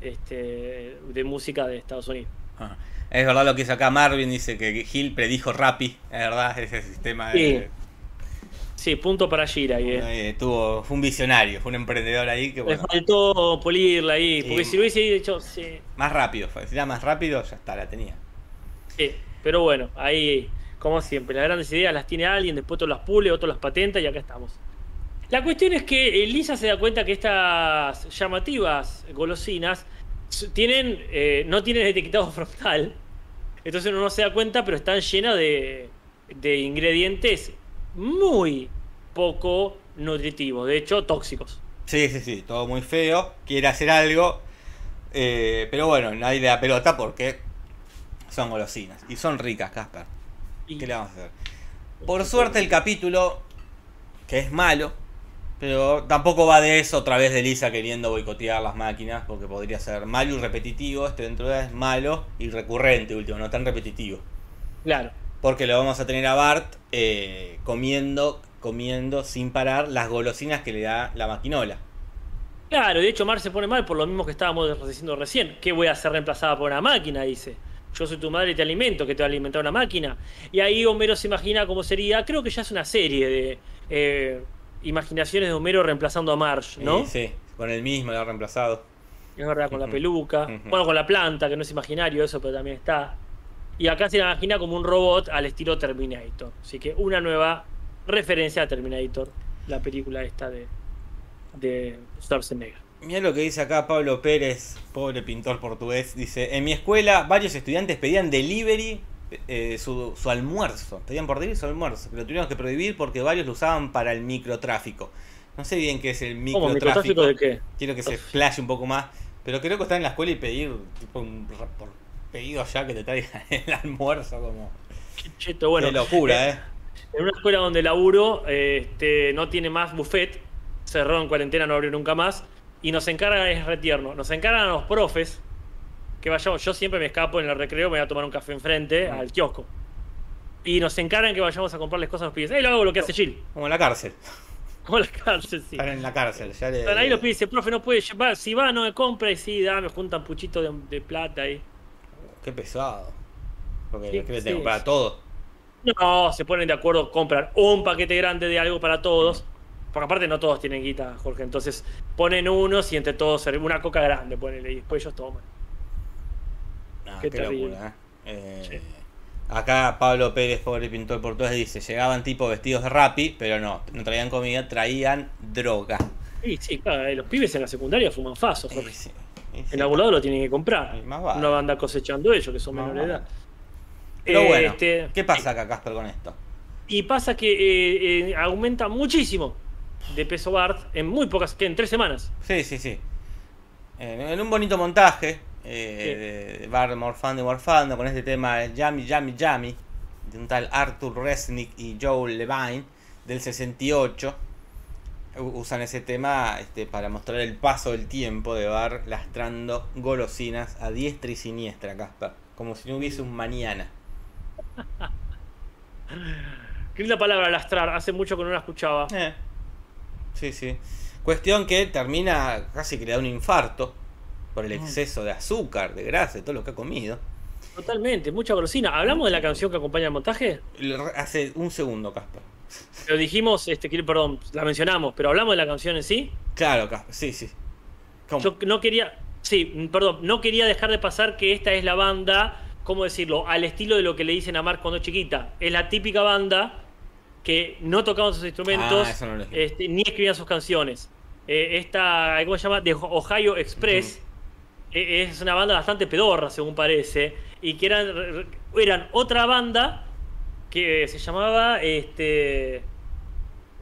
este, de música de Estados Unidos. Ah, Es verdad lo que hizo acá Marvin, dice que Gil predijo Rappi, es verdad, ese sistema de, Sí, punto para Gira eh. eh, tuvo, fue un visionario, fue un emprendedor ahí que Le bueno, faltó pulirla ahí, porque si lo hubiese hecho, sí, más rápido si era más rápido ya está, la tenía. Sí. Pero bueno, ahí, como siempre, las grandes ideas las tiene alguien, después otro las pule, otro las patenta y acá estamos. La cuestión es que eh, Lisa se da cuenta que estas llamativas golosinas tienen, eh, no tienen etiquetado frontal. Entonces uno no se da cuenta, pero están llenas de, de ingredientes muy poco nutritivos, de hecho tóxicos. Sí, sí, sí, todo muy feo, quiere hacer algo, eh, pero bueno, nadie le da pelota porque son golosinas y son ricas, Casper. Y- ¿Qué le vamos a hacer? Por suerte el capítulo, que es malo, pero tampoco va de eso otra vez de Lisa queriendo boicotear las máquinas, porque podría ser malo y repetitivo, este dentro de es malo y recurrente último, no tan repetitivo. Claro. Porque lo vamos a tener a Bart eh, comiendo, comiendo sin parar las golosinas que le da la maquinola. Claro, de hecho Mar se pone mal por lo mismo que estábamos diciendo recién. ¿Qué voy a ser reemplazada por una máquina? Dice. Yo soy tu madre y te alimento, que te va a alimentar una máquina. Y ahí Homero se imagina cómo sería, creo que ya es una serie de eh, imaginaciones de Homero reemplazando a Marge, ¿no? Sí, sí, con el mismo lo ha reemplazado. Es verdad, con la peluca. Bueno, con la planta, que no es imaginario eso, pero también está. Y acá se imagina como un robot al estilo Terminator. Así que una nueva referencia a Terminator, la película esta de, de Schwarzenegger. Mira lo que dice acá Pablo Pérez, pobre pintor portugués. Dice: En mi escuela, varios estudiantes pedían delivery eh, su, su almuerzo. Pedían por delivery su almuerzo. Pero lo tuvieron que prohibir porque varios lo usaban para el microtráfico. No sé bien qué es el ¿Cómo? microtráfico. ¿Microtráfico de qué? Quiero que se flashe un poco más. Pero creo que estar en la escuela y pedir, tipo, un por pedido allá que te traigan el almuerzo, como. Qué cheto, bueno. Qué locura, ¿eh? En una escuela donde laburo, eh, este, no tiene más buffet, cerró en cuarentena, no abrió nunca más, y nos encargan, es retierno, nos encargan a los profes que vayamos, yo siempre me escapo en el recreo, me voy a tomar un café enfrente Mm. al kiosco. Y nos encargan que vayamos a comprarles cosas a los pibes. Ahí lo hago lo que hace Jill. Como en la cárcel. Como en la cárcel, sí. Están en la cárcel. Ya le- Están ahí los pibes dicen, profe, no puede llevar, si va, no me compra, y sí, dame, juntan puchito de, de plata ahí. Qué pesado. Porque Sí, que sí, comprar todo. No, se ponen de acuerdo, compran un paquete grande de algo para todos. Porque aparte no todos tienen guita, Jorge. Entonces ponen unos y entre todos una coca grande, ponele, y después ellos toman. Ah, Qué qué, locura, ¿eh? Eh. Acá Pablo Pérez, pobre pintor portugués, dice: Llegaban tipo vestidos de rapi, pero no, no traían comida, traían droga. Sí, sí, claro, eh, los pibes en la secundaria fuman faso, Y Jorge. sí. En algún lado lo tienen que comprar. Más vale. No van a cosechando ellos, que son Más menores de edad. Pero Eh, bueno, este, ¿qué pasa acá, Casper, con esto? Y pasa que eh, aumenta muchísimo de peso Bart en muy pocas, que en tres semanas. Sí, sí, sí. En, en un bonito montaje eh, de, de Bart morfando y morfando con este tema Yummy, Yummy, Yummy de un tal Arthur Resnick y Joe Levine del 68. U- Usan ese tema este, para mostrar el paso del tiempo de Bart lastrando golosinas a diestra y siniestra, Casper. Como si no hubiese un mañana. Qué linda palabra lastrar, hace mucho que no la escuchaba. Eh, Sí, sí. Cuestión que termina casi que le da un infarto por el exceso de azúcar, de grasa, de todo lo que ha comido. Totalmente, mucha golosina. ¿Hablamos de la canción que acompaña el montaje? Hace un segundo, Casper. Lo dijimos, este, perdón, la mencionamos, pero hablamos de la canción en sí. Claro, Casper, sí, sí. ¿Cómo? Yo no quería, sí, mm, perdón, no quería dejar de pasar que esta es la banda, ¿cómo decirlo? Al estilo de lo que le dicen a Mark cuando es chiquita. Es la típica banda que no tocaban sus instrumentos Ah, no este, ni escribían sus canciones. Eh, esta, ¿cómo se llama? De Ohio Express. eh, Es una banda bastante pedorra, según parece. Y que eran, eran otra banda que se llamaba este,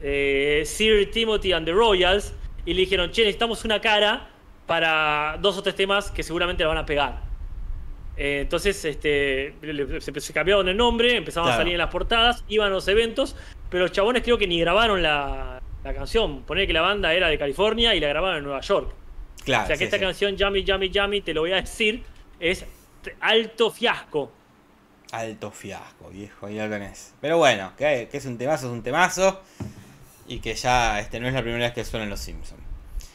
eh, Sir Timothy and the Royals. Y le dijeron, che, necesitamos una cara para dos o tres temas que seguramente la van a pegar. Eh, entonces este, se, se cambiaron el nombre, empezaban a salir en las portadas, iban a los eventos, pero los chabones creo que ni grabaron la, la canción. Poner que la banda era de California y la grabaron en Nueva York. Claro, o sea que sí, esta sí. canción, Yummy, Yummy, Yummy, te lo voy a decir, es alto fiasco. Alto fiasco, viejo, ahí lo tenés. Pero bueno, que, que es un temazo, es un temazo. Y que ya este no es la primera vez que suenan los Simpsons.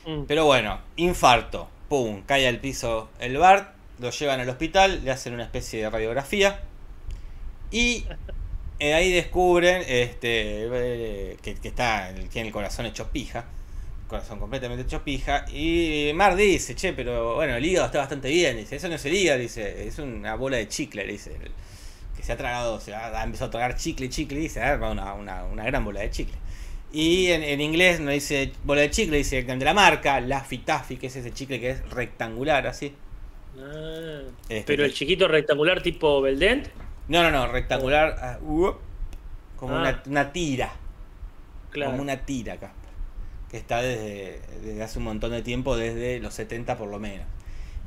Mm. Pero bueno, infarto. Pum, cae al piso el Bart. Lo llevan al hospital, le hacen una especie de radiografía. Y eh, ahí descubren este, que, está, tiene el corazón hecho pija. Corazón completamente hecho pija. Y Mar dice, che, pero bueno, el hígado está bastante bien. Dice, eso no es el hígado, dice, es una bola de chicle, le dice. Que se ha tragado, se ha, empezado a tragar chicle, chicle, dice, ha armado una, una, una gran bola de chicle. Y en, en inglés no dice bola de chicle, dice directamente la marca, Laffy Taffy, que es ese chicle que es rectangular así. Ah, Este, pero el chiquito rectangular tipo Beldent. No, no, no, rectangular, ah, uh, como Ah. una, una tira, Claro. como una tira, Casper. Que está desde, desde hace un montón de tiempo, desde los 70 por lo menos.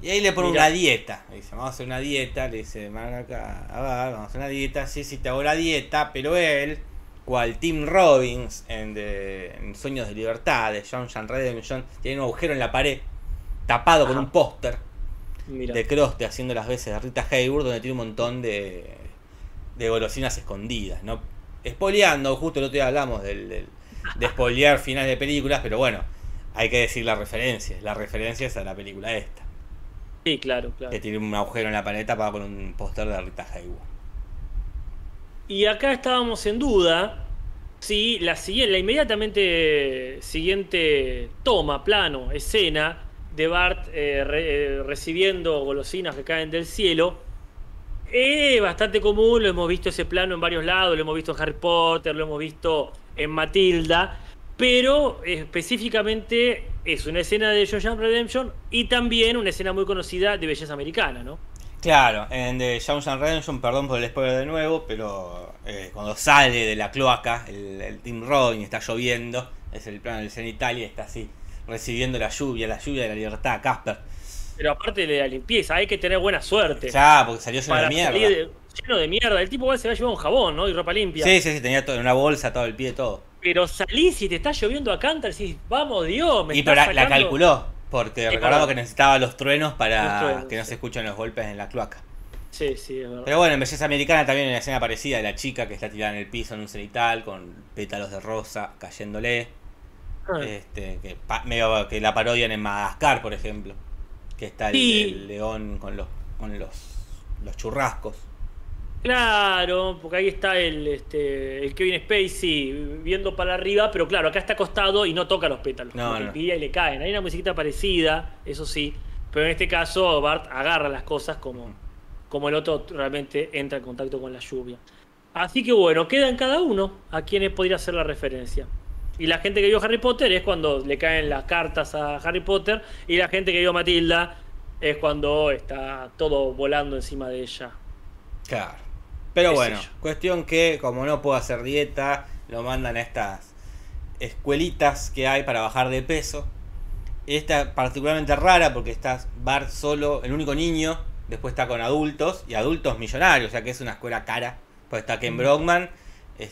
Y ahí le pone Mirá. una dieta. Le dice, vamos a hacer una dieta. Le dice, acá, vamos a hacer una dieta. Sí, sí, te hago la dieta. Pero él, cual Tim Robbins en, de- en Sueños de Libertad, de John Jean Redemption, tiene un agujero en la pared, tapado con un póster Mira. de Croste haciendo las veces de Rita Hayworth, donde tiene un montón de, de golosinas escondidas, ¿no? Spoileando, justo el otro día hablamos del, del- de spoilear finales de películas, pero bueno, hay que decir la referencia. La referencia es a la película esta. Sí, claro, claro. Que tiene un agujero en la pared tapado con un póster de Rita Hayworth. Y acá estábamos en duda si la, siguiente, la inmediatamente siguiente toma, plano, escena de Bart eh, re- eh, recibiendo golosinas que caen del cielo es bastante común, lo hemos visto ese plano en varios lados, lo hemos visto en Harry Potter, lo hemos visto en Matilda, pero específicamente es una escena de Shawshank Redemption y también una escena muy conocida de belleza americana, ¿no? Claro, en The Shawshank Redemption, perdón por el spoiler de nuevo, pero eh, cuando sale de la cloaca, el, el Team Robin está lloviendo, es el plano del escena Italia, está así, recibiendo la lluvia, la lluvia de la libertad, Casper. Pero aparte de la limpieza, hay que tener buena suerte. Ya, porque salió lleno de mierda. de- lleno de mierda. El tipo igual se va a llevar un jabón, ¿no? Y ropa limpia. Sí, sí, sí, tenía todo, en una bolsa, todo el pie, todo. Pero salís y te está lloviendo a cantar y decís, vamos Dios, me Y pero la, la sacando". calculó, porque recordamos que necesitaba los truenos para Los truenos, que no sí. se escuchen los golpes en la cloaca. Sí, sí, es verdad. Pero bueno, en Belleza Americana también hay una escena parecida de la chica que está tirada en el piso en un cenital con pétalos de rosa cayéndole. Este, que medio que la parodian en Madagascar, por ejemplo. Que está el, Sí. el león con los con los, los churrascos. Claro, porque ahí está el, este, el Kevin Spacey viendo para arriba, pero claro, acá está acostado y no toca los pétalos. No, no. pilla y le caen. Hay una musiquita parecida, eso sí, pero en este caso Bart agarra las cosas como, como el otro realmente entra en contacto con la lluvia. Así que bueno, queda en cada uno a quienes podría hacer la referencia. Y la gente que vio Harry Potter es cuando le caen las cartas a Harry Potter, y la gente que vio Matilda es cuando está todo volando encima de ella. Claro. Pero bueno, cuestión que como no puedo hacer dieta, lo mandan a estas escuelitas que hay para bajar de peso. Esta particularmente rara porque está Bart solo, el único niño, después está con adultos y adultos millonarios, o sea que es una escuela cara. Pues está Ken Brockman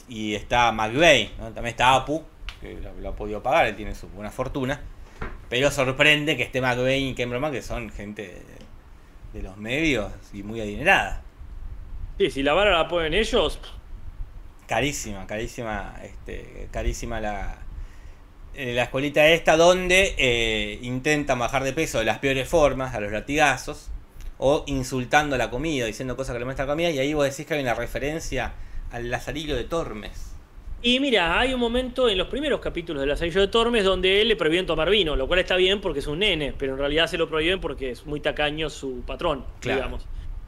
y está McVeigh, ¿no? también está Apu, que lo, ha podido pagar, él tiene su buena fortuna. Pero sorprende que esté McVeigh y Ken Brockman, que son gente de, de los medios y muy adinerada. Sí, si la vara la ponen ellos, Carísima, carísima, este, carísima la, eh, la escuelita esta donde eh, intentan bajar de peso de las peores formas, a los latigazos, o insultando la comida, diciendo cosas que le muestra la comida, y ahí vos decís que hay una referencia al Lazarillo de Tormes. Y mira, hay un momento en los primeros capítulos de La Sello de Tormes donde él le prohíben tomar vino, lo cual está bien porque es un nene, pero en realidad se lo prohíben porque es muy tacaño su patrón, Claro. digamos.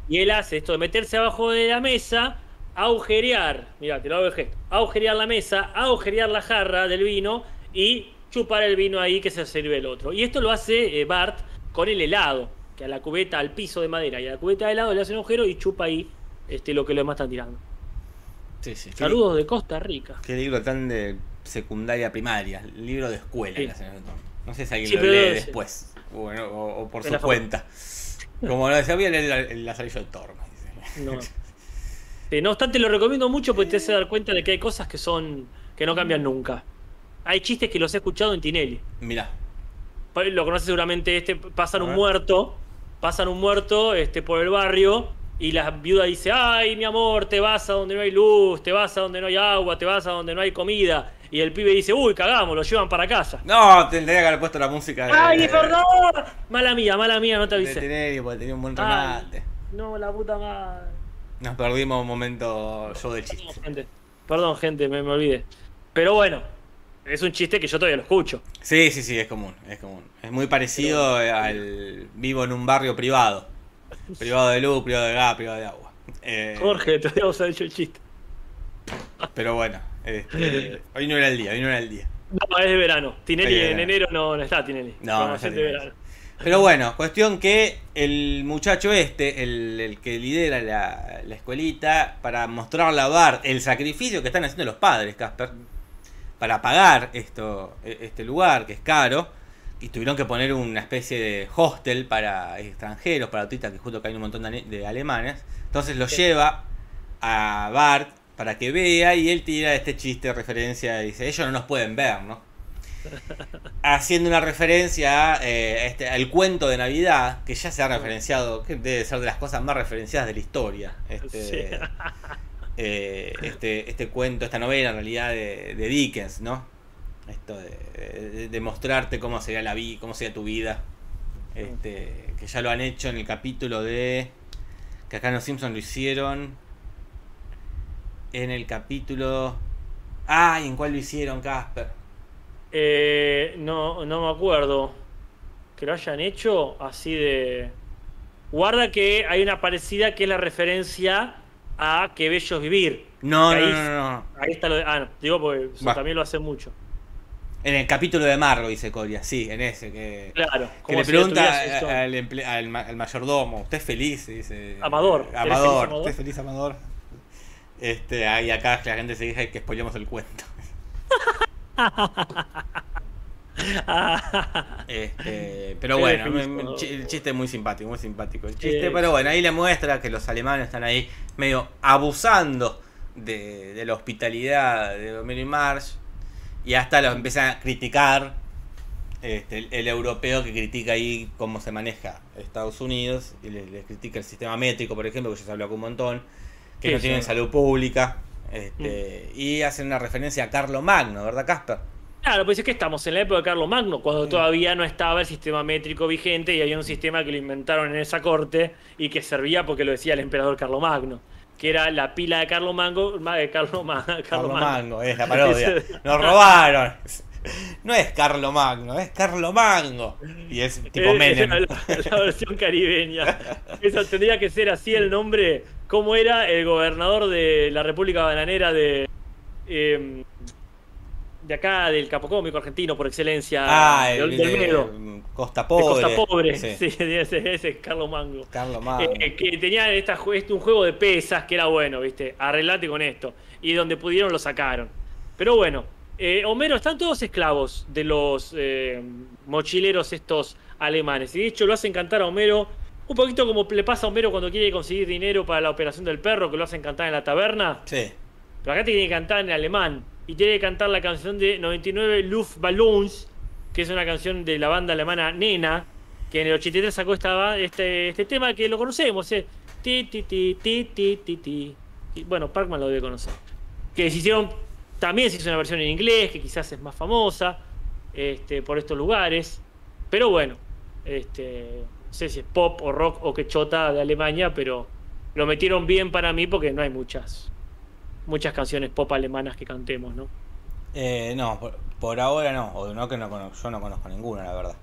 Y él hace esto de meterse abajo de la mesa, agujerear, mira, te lo hago el gesto, agujerear la mesa, agujerear la jarra del vino y chupar el vino ahí que se sirve el otro. Y esto lo hace eh, Bart con el helado, que a la cubeta, al piso de madera y a la cubeta de helado le hace un agujero y chupa ahí este, lo que los demás están tirando. Sí, sí. ¿Qué, Saludos de Costa Rica. qué libro tan de secundaria primaria, libro de escuela. Sí. No sé si alguien Sí, lo lee después, bueno, o, o por su cuenta. Como lo decía, voy a leer el, el Lazarillo de dice. No. Sí, no obstante, lo recomiendo mucho porque te hace dar cuenta de que hay cosas que son que no cambian nunca. Hay chistes que los he escuchado en Tinelli. Mirá, Lo conoces seguramente, este, pasan un muerto, pasan un muerto este, por el barrio y la viuda dice, ay, mi amor, te vas a donde no hay luz, te vas a donde no hay agua, te vas a donde no hay comida. Y el pibe dice, uy, cagamos, lo llevan para casa. No, tendría que haber puesto la música de. ¡Ay, perdón! Mala mía, mala mía, no te avisé. Tenerife, porque tenía un buen Ay, remate. no, la puta madre. Nos perdimos un momento yo del Perdón, chiste. gente. Perdón, gente, me, me olvidé. Pero bueno, es un chiste que yo todavía lo escucho. Sí, sí, sí, es común, es común. Es muy parecido al vivo en un barrio privado. Privado de luz, privado de gas, privado de agua. Eh, Jorge, te habíamos dicho el chiste. Pero bueno, este, hoy no era el día, hoy no era el día. No, es de verano. Tinelli en enero no, no está Tinelli. No, no está de verano. Pero bueno, cuestión que el muchacho este, el, el que lidera la, la escuelita, para mostrarle a Bart el sacrificio que están haciendo los padres, Casper, para pagar esto, e- este lugar que es caro, y tuvieron que poner una especie de hostel para extranjeros, para turistas, que justo que hay un montón de, ale- de alemanes. Entonces lo Sí. lleva a Bart para que vea y él tira este chiste de referencia y dice, ellos no nos pueden ver, ¿no? haciendo una referencia a, eh, este, al cuento de Navidad, que ya se ha referenciado, que debe ser de las cosas más referenciadas de la historia. Este, Sí. eh, este, este cuento, esta novela en realidad de, de Dickens, ¿no? Esto de, de- de mostrarte cómo sería la vida, cómo sería tu vida Este, que ya lo han hecho en el capítulo de. Que acá en Los Simpsons lo hicieron. En el capítulo. Ay, ¿en cuál lo hicieron, Casper? Eh, no, no me acuerdo que lo hayan hecho así de. Guarda que hay una parecida que es la referencia a Que Bello es Vivir. No, no, ahí, no, no, no. Ahí está lo de. Ah, no, digo porque eso también lo hace mucho. En el capítulo de Margo, dice Coria. Sí, en ese. Que, Claro. que como le si pregunta a- al, emple- al ma- al mayordomo: ¿Usted es feliz? Dice. Amador. ¿Eres feliz, Amador. ¿Usted es feliz, Amador? Este, ahí acá la gente se dice que spoilemos el cuento. Este, pero bueno, el chiste es muy simpático, muy simpático el chiste, Sí. pero bueno, ahí le muestra que los alemanes están ahí medio abusando de, de la hospitalidad de y Marge y hasta los empiezan a criticar este, el, el europeo que critica ahí cómo se maneja Estados Unidos y le, le critica el sistema métrico, por ejemplo, que ya se habló acá un montón, que Sí, no sí. tienen salud pública. Este, Y hacen una referencia a Carlo Magno, ¿verdad, Casper? Claro, pues es que estamos en la época de Carlos Magno, cuando todavía no estaba el sistema métrico vigente y había un sistema que lo inventaron en esa corte y que servía porque lo decía el emperador Carlos Magno, que era la pila de Carlos Magno, ma- de Carlos, Ma- Carlos Carlo. Magno, es la parodia. Nos robaron. No es Carlo Magno, es Carlo Magno. Y es tipo Eh, Menem. La, la versión caribeña. Eso tendría que ser así el nombre. ¿Cómo era el gobernador de la República Bananera de. em, de acá, del Capocómico argentino por excelencia? Ah, de, el de de Olmedo, Costa de Pobre. Costa Pobre. Sí. Sí, ese, ese es Carlos Mango. Carlo Magno. Eh, que tenía esta, este, un juego de pesas que era bueno, ¿viste? Arreglate con esto. Y donde pudieron lo sacaron. Pero bueno, eh, Homero, están todos esclavos de los eh, mochileros estos alemanes. Y de hecho lo hacen cantar a Homero, un poquito como le pasa a Homero cuando quiere conseguir dinero para la operación del perro, que lo hacen cantar en la taberna. Sí. Pero acá tiene que cantar en alemán. Y tiene que cantar la canción de 99 Luftballons, que es una canción de la banda alemana Nena, que en el 83 sacó esta, este, este tema que lo conocemos. eh. Ti, ti, ti, ti, ti, ti, ti. Bueno, Parkman lo debe conocer. Que se hicieron, también se hizo una versión en inglés, que quizás es más famosa este, por estos lugares. Pero bueno, este, no sé si es pop o rock o quechota de Alemania, pero lo metieron bien para mí porque no hay muchas muchas canciones pop alemanas que cantemos, ¿no? Eh, no, por, por ahora no. O no que no conozco, yo no conozco ninguna, la verdad.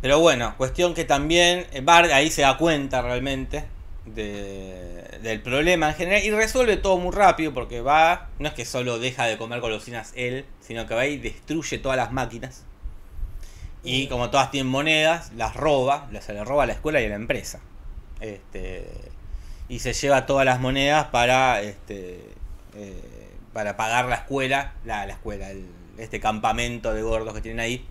Pero bueno, cuestión que también eh, Bart ahí se da cuenta realmente de- del problema en general y resuelve todo muy rápido porque va, no es que solo deja de comer golosinas él, sino que va y destruye todas las máquinas. Y como todas tienen monedas, las roba, se las roba a la escuela y a la empresa. Este, y se lleva todas las monedas para este eh, para pagar la escuela, la, la escuela, el- este campamento de gordos que tienen ahí.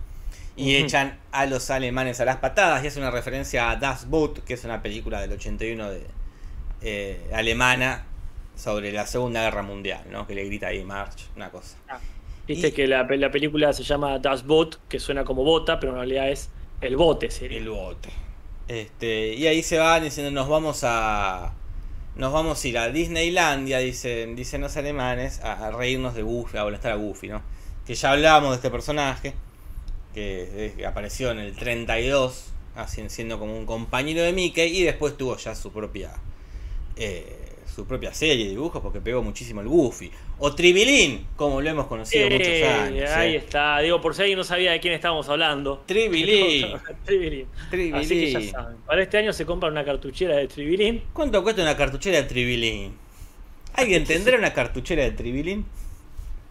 Y echan a los alemanes a las patadas. Y es una referencia a Das Boot, que es una película del 81 de, eh, alemana sobre la Segunda Guerra Mundial, ¿no? Que le grita ahí March, una cosa. Viste Y- que la, la película se llama Das Boot, que suena como bota, pero en realidad es el bote, sería. El bote. Este, y ahí se van diciendo, nos vamos a. Nos vamos a ir a Disneylandia, dicen, dicen los alemanes, a, reírnos de Goofy, a molestar a Goofy, ¿no? Que ya hablábamos de este personaje, que, eh, apareció en el 32, así, siendo como un compañero de Mickey, y después tuvo ya su propia. eh, su propia serie de dibujos, porque pegó muchísimo el Goofy. O Tribilín, como lo hemos conocido muchos años. ahí ¿eh? está. Digo, por si alguien no sabía de quién estábamos hablando. Tribilín. Tribilín. Tribilín. Así que ya saben. Para este año se compra una cartuchera de Tribilín. ¿Cuánto cuesta una cartuchera de Tribilín? ¿Alguien tendrá una cartuchera de Tribilín?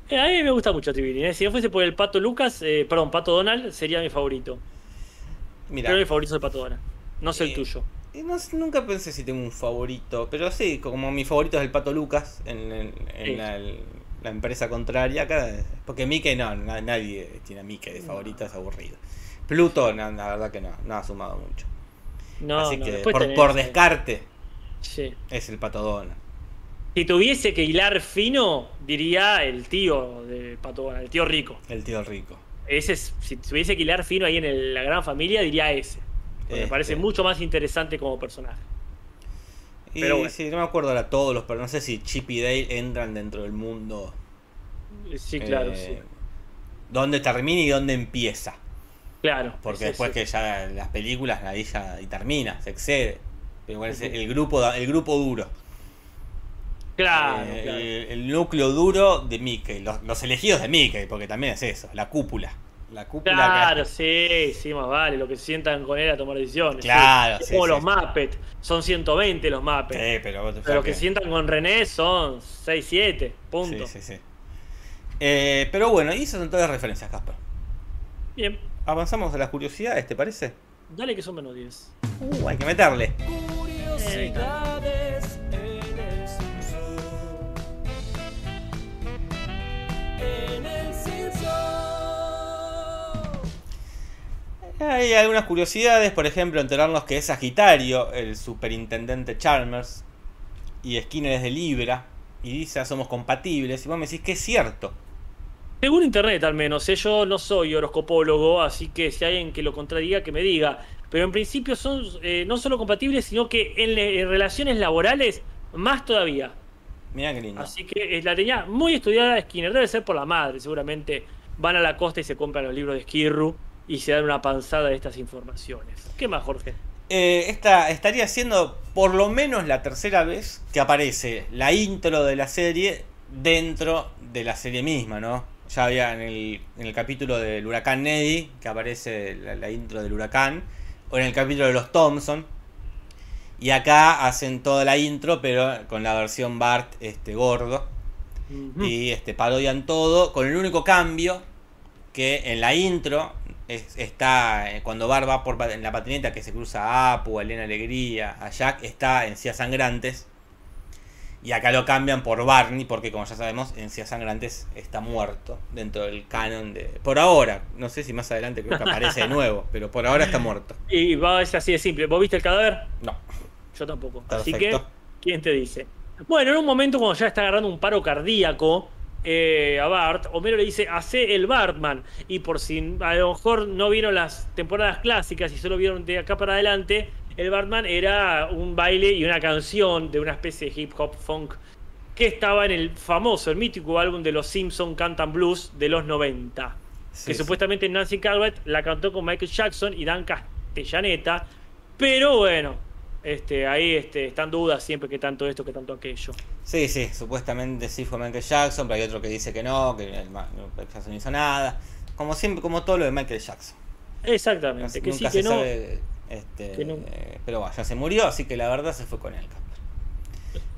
Eh, a mí me gusta mucho Tribilín. eh. Si no fuese por el Pato Lucas, eh, perdón, Pato Donald, sería mi favorito. Mira, Pero mi favorito es el Pato Donald. No Eh, el tuyo. Y no sé, nunca pensé si tengo un favorito, pero sí, como mi favorito es el Pato Lucas en, en- en Sí. la, la empresa contraria, acá, porque Mickey no, na- nadie tiene a Mickey de favorito, es aburrido. Pluto, no, la verdad que no, no ha sumado mucho. No, Así no, que por, tenés, por descarte Sí. es el Pato Donald. Si tuviese que hilar fino, diría el tío de Pato Donald, el tío rico. El tío rico. Ese es, si tuviese que hilar fino ahí en el- la gran familia, diría ese. Porque Me parece Este. mucho más interesante como personaje. Y Pero bueno. sí, no me acuerdo ahora todos los, pero no sé si Chip y Dale entran dentro del mundo Sí, claro, Eh, sí. ¿Dónde termina y dónde empieza? Claro. Porque después sí. que ya las películas, ahí ya y termina, se excede. Pero igual es el grupo, el grupo duro. Claro, Eh, claro. El, el núcleo duro de Mickey, los, los elegidos de Mickey, porque también es eso, la cúpula. La cúpula que- Claro, sí, sí, más vale, lo que se sientan con él a tomar decisiones. Claro, sí. Sí, como sí. los Muppets, son 120 los Muppets. Sí, pero, vos- pero los que que- se sientan con René son 6, 7, punto. Sí, sí, sí. Eh, pero bueno, y esas son todas las referencias, Casper. Bien, Avanzamos a las curiosidades, ¿te parece? dale que son menos 10. Uh, hay que meterle. Curiosidades en el Hay algunas curiosidades, por ejemplo, enterarnos que es Sagitario, el superintendente Chalmers, y Skinner es de Libra, y dice, "Ah, somos compatibles, y vos me decís que es cierto. Según internet al menos, ¿eh? yo no soy horoscopólogo, así que si hay alguien que lo contradiga, que me diga. Pero en principio son eh, no solo compatibles, sino que en, relaciones laborales más todavía. Mirá qué lindo. Así que eh, la tenía muy estudiada Skinner, debe ser por la madre, seguramente van a la costa y se compran los libros de Skirru y se dan una panzada de estas informaciones. ¿Qué más, Jorge? Eh, esta estaría siendo por lo menos la tercera vez que aparece la intro de la serie dentro de la serie misma, ¿no? Ya había en el, en el capítulo del huracán Neddy, que aparece la, la intro del huracán, o en el capítulo de los Thompson. Y acá hacen toda la intro, pero con la versión Bart este, gordo. Y este, parodian todo, con el único cambio que en la intro es- está eh, cuando Bart va por, en la patineta que se cruza a Apu, a Elena Alegría, a Jack, está en Cías Sangrantes. Y acá lo cambian por Barney, porque como ya sabemos, en Cías Sangrantes está muerto dentro del canon de. Por ahora, no sé si más adelante creo que aparece de nuevo, pero por ahora está muerto. Y va a ser así de simple. ¿Vos viste el cadáver? No. Yo tampoco. Así que. ¿quién te dice? Bueno, en un momento cuando ya está agarrando un paro cardíaco eh, a Bart, Homero le dice, hace el Bartman. Y por si a lo mejor no vieron las temporadas clásicas y solo vieron de acá para adelante, el Bartman era un baile y una canción de una especie de hip hop funk que estaba en el famoso, el mítico álbum de los Simpson Cantan Blues de los 90. Sí, que sí. supuestamente Nancy Calvert la cantó con Michael Jackson y Dan Castellaneta. Pero bueno, este, ahí este, están dudas siempre que tanto esto, que tanto aquello. Sí, sí, supuestamente sí fue Michael Jackson, pero hay otro que dice que no, que el Michael Jackson no hizo nada. Como siempre, como todo lo de Michael Jackson. Exactamente, No- que sí, nunca que se no. sabe, este, que no. eh, pero bueno, ya se murió, así que la verdad se fue con él.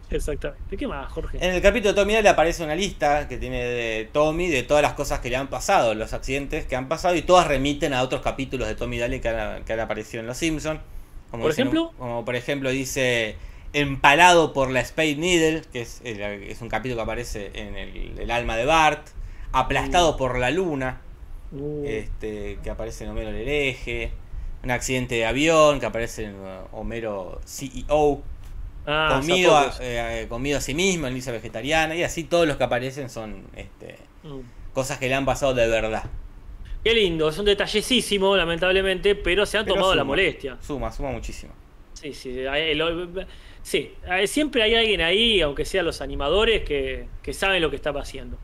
Exactamente. ¿Qué más, Jorge? En el capítulo de Tommy Daly aparece una lista que tiene de Tommy de todas las cosas que le han pasado, los accidentes que han pasado, y todas remiten a otros capítulos de Tommy Daly que han, que han aparecido en Los Simpsons. Como ¿Por ejemplo? Como por ejemplo dice Empalado por la Spade Needle, que es, el- es un capítulo que aparece en el, el alma de Bart. Aplastado Mm. por la luna, Uh, este, que aparece en Homero el hereje. Un accidente de avión que aparece en uh, Homero CEO. ah, comido, a, Sófocles. eh, comido a sí mismo en Lisa Vegetariana. Y así todos los que aparecen son este, Mm. cosas que le han pasado de verdad. Qué lindo, es un detallecísimo, lamentablemente, pero se han Pero tomado la molestia. Suma, suma muchísimo. Sí, sí, hay- lo- sí, hay- siempre hay alguien ahí, aunque sean los animadores, que, que saben lo que está haciendo.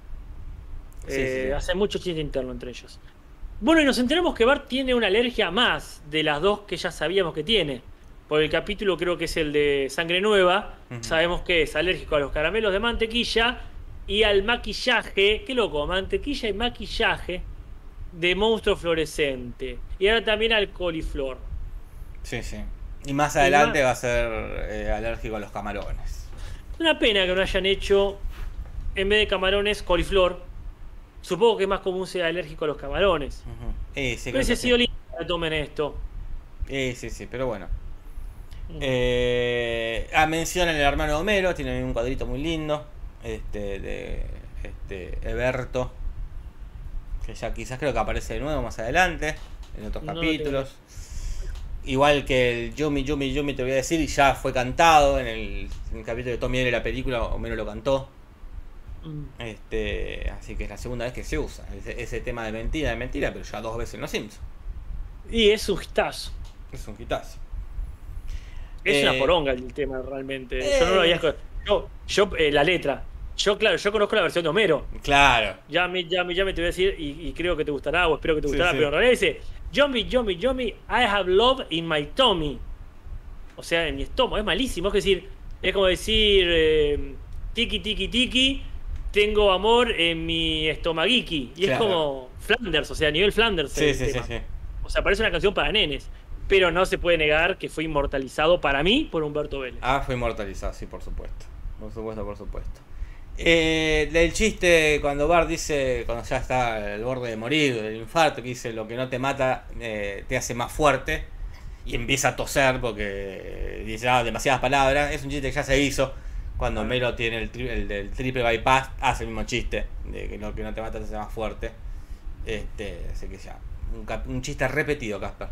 Sí, Eh, sí. Hacen mucho chiste interno entre ellos. Bueno, y nos enteramos que Bart tiene una alergia más de las dos que ya sabíamos que tiene. Por el capítulo creo que es el de Sangre Nueva. Sabemos que es alérgico a los caramelos de mantequilla y al maquillaje. Qué loco, mantequilla y maquillaje de monstruo fluorescente. Y ahora también al coliflor. Sí, sí. Y más Y adelante más- va a ser eh, alérgico a los camarones. Una pena que no hayan hecho, en vez de camarones, coliflor. Supongo que es más común ser alérgico a los camarones. Eh, sí, Pero ese sí. sido lindo que tomen esto. Eh, sí, sí, pero bueno. Mm. Eh, ah, mencionan el hermano Homero, tiene un cuadrito muy lindo. Este, de este, Eberto. Que ya quizás creo que aparece de nuevo más adelante. En otros No capítulos. Igual que el Yumi, Yumi, Yumi, te voy a decir, ya fue cantado en el, en el capítulo de Tommy de la película, Homero lo cantó. Mm. Este, así que es la segunda vez que se usa. Ese, ese tema de mentira, de mentira, pero ya dos veces en Los Simpsons. Y es un hitazo. Es un quitazo. Es Eh, una poronga el tema realmente. eh. Yo no lo había escu- Yo, yo eh, la letra. Yo, claro, yo conozco la versión de Homero. Claro. Ya me, ya me, ya me te voy a decir, y, y creo que te gustará, o espero que te gustará, sí. pero en realidad dice, Yummy, yummy, yummy, I have love in my tummy. O sea, en mi estómago, es malísimo. Es decir, es como decir, eh, tiki, tiki, tiki, tengo amor en mi estomaguiki. Y es Claro. como Flanders, o sea, a nivel Flanders. Sí, sí, sí. O sea, parece una canción para nenes. Pero no se puede negar que fue inmortalizado para mí por Humberto Vélez. Ah, fue inmortalizado, sí, por supuesto. Por supuesto, por supuesto. Eh, del chiste cuando Bart dice, cuando ya está al borde de morir, del infarto, que dice lo que no te mata eh, te hace más fuerte. Y empieza a toser porque dice ah, demasiadas palabras. Es un chiste que ya se hizo. Cuando Melo tiene el, tri- el del triple bypass, hace el mismo chiste. De que lo que no te mata te hace más fuerte. Este, así que ya. Un chiste repetido, Casper.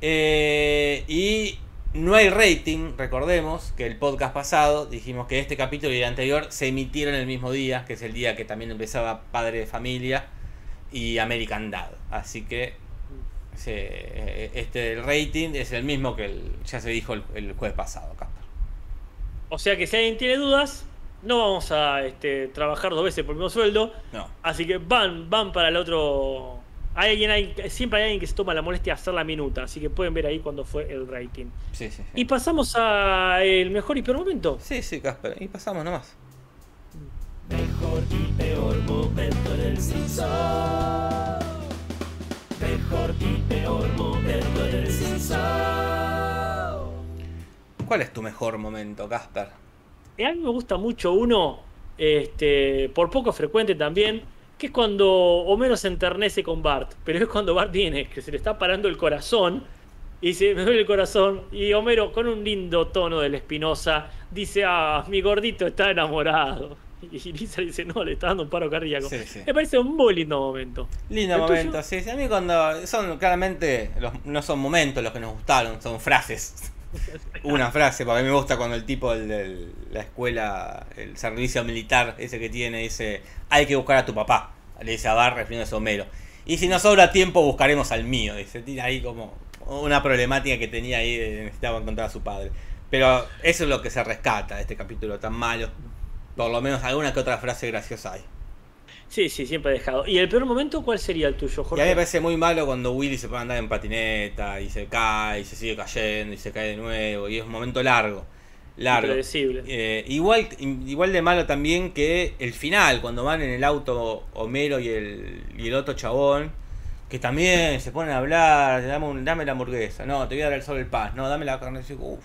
Eh, y no hay rating, recordemos que el podcast pasado dijimos que este capítulo y el anterior se emitieron el mismo día, que es el día que también empezaba Padre de Familia y American Dad. Así que se- este el rating es el mismo que el, ya se dijo el, el jueves pasado, Casper. O sea que si alguien tiene dudas, no vamos a este, trabajar dos veces por el mismo sueldo. No. Así que van, van para el otro. Hay alguien, hay, siempre hay alguien que se toma la molestia de hacer la minuta, así que pueden ver ahí cuando fue el rating. Sí, sí, sí. Y pasamos a el mejor y peor momento. Sí, sí, Casper. Y pasamos nomás. Mejor y peor momento en el Simpson. Mejor y peor momento en el Simpson. ¿Cuál es tu mejor momento, Casper? A mí me gusta mucho uno, este, por poco frecuente también, que es cuando Homero se enternece con Bart, pero es cuando Bart viene, que se le está parando el corazón, y dice, me duele el corazón, y Homero con un lindo tono de la espinosa dice, ah, mi gordito está enamorado. Y Lisa dice, no, le está dando un paro cardíaco. Sí, sí. Me parece un muy lindo momento. Lindo ¿El momento, sí, sí. A mí cuando son claramente los- no son momentos los que nos gustaron, son frases. Una frase, porque a mí me gusta cuando el tipo de la escuela, el servicio militar, ese que tiene, dice, hay que buscar a tu papá. Le dice a Bar refiriéndose a Homero. Y si nos sobra tiempo, buscaremos al mío. Dice, tiene ahí como una problemática que tenía ahí, necesitaba encontrar a su padre. Pero eso es lo que se rescata de este capítulo tan malo. Por lo menos alguna que otra frase graciosa hay. Sí, sí, siempre dejado. ¿Y el peor momento cuál sería el tuyo, Y a Jorge? mí me parece muy malo cuando Willy se puede andar en patineta y se cae y se sigue cayendo y se cae de nuevo y es un momento largo. Largo. Impredecible. Eh, igual, igual de malo también que el final, cuando van en el auto Homero y el, y el otro chabón, que también se ponen a hablar, dame, un- dame la hamburguesa, no, te voy a dar el sol el paz, no, dame la carne, y digo, uff,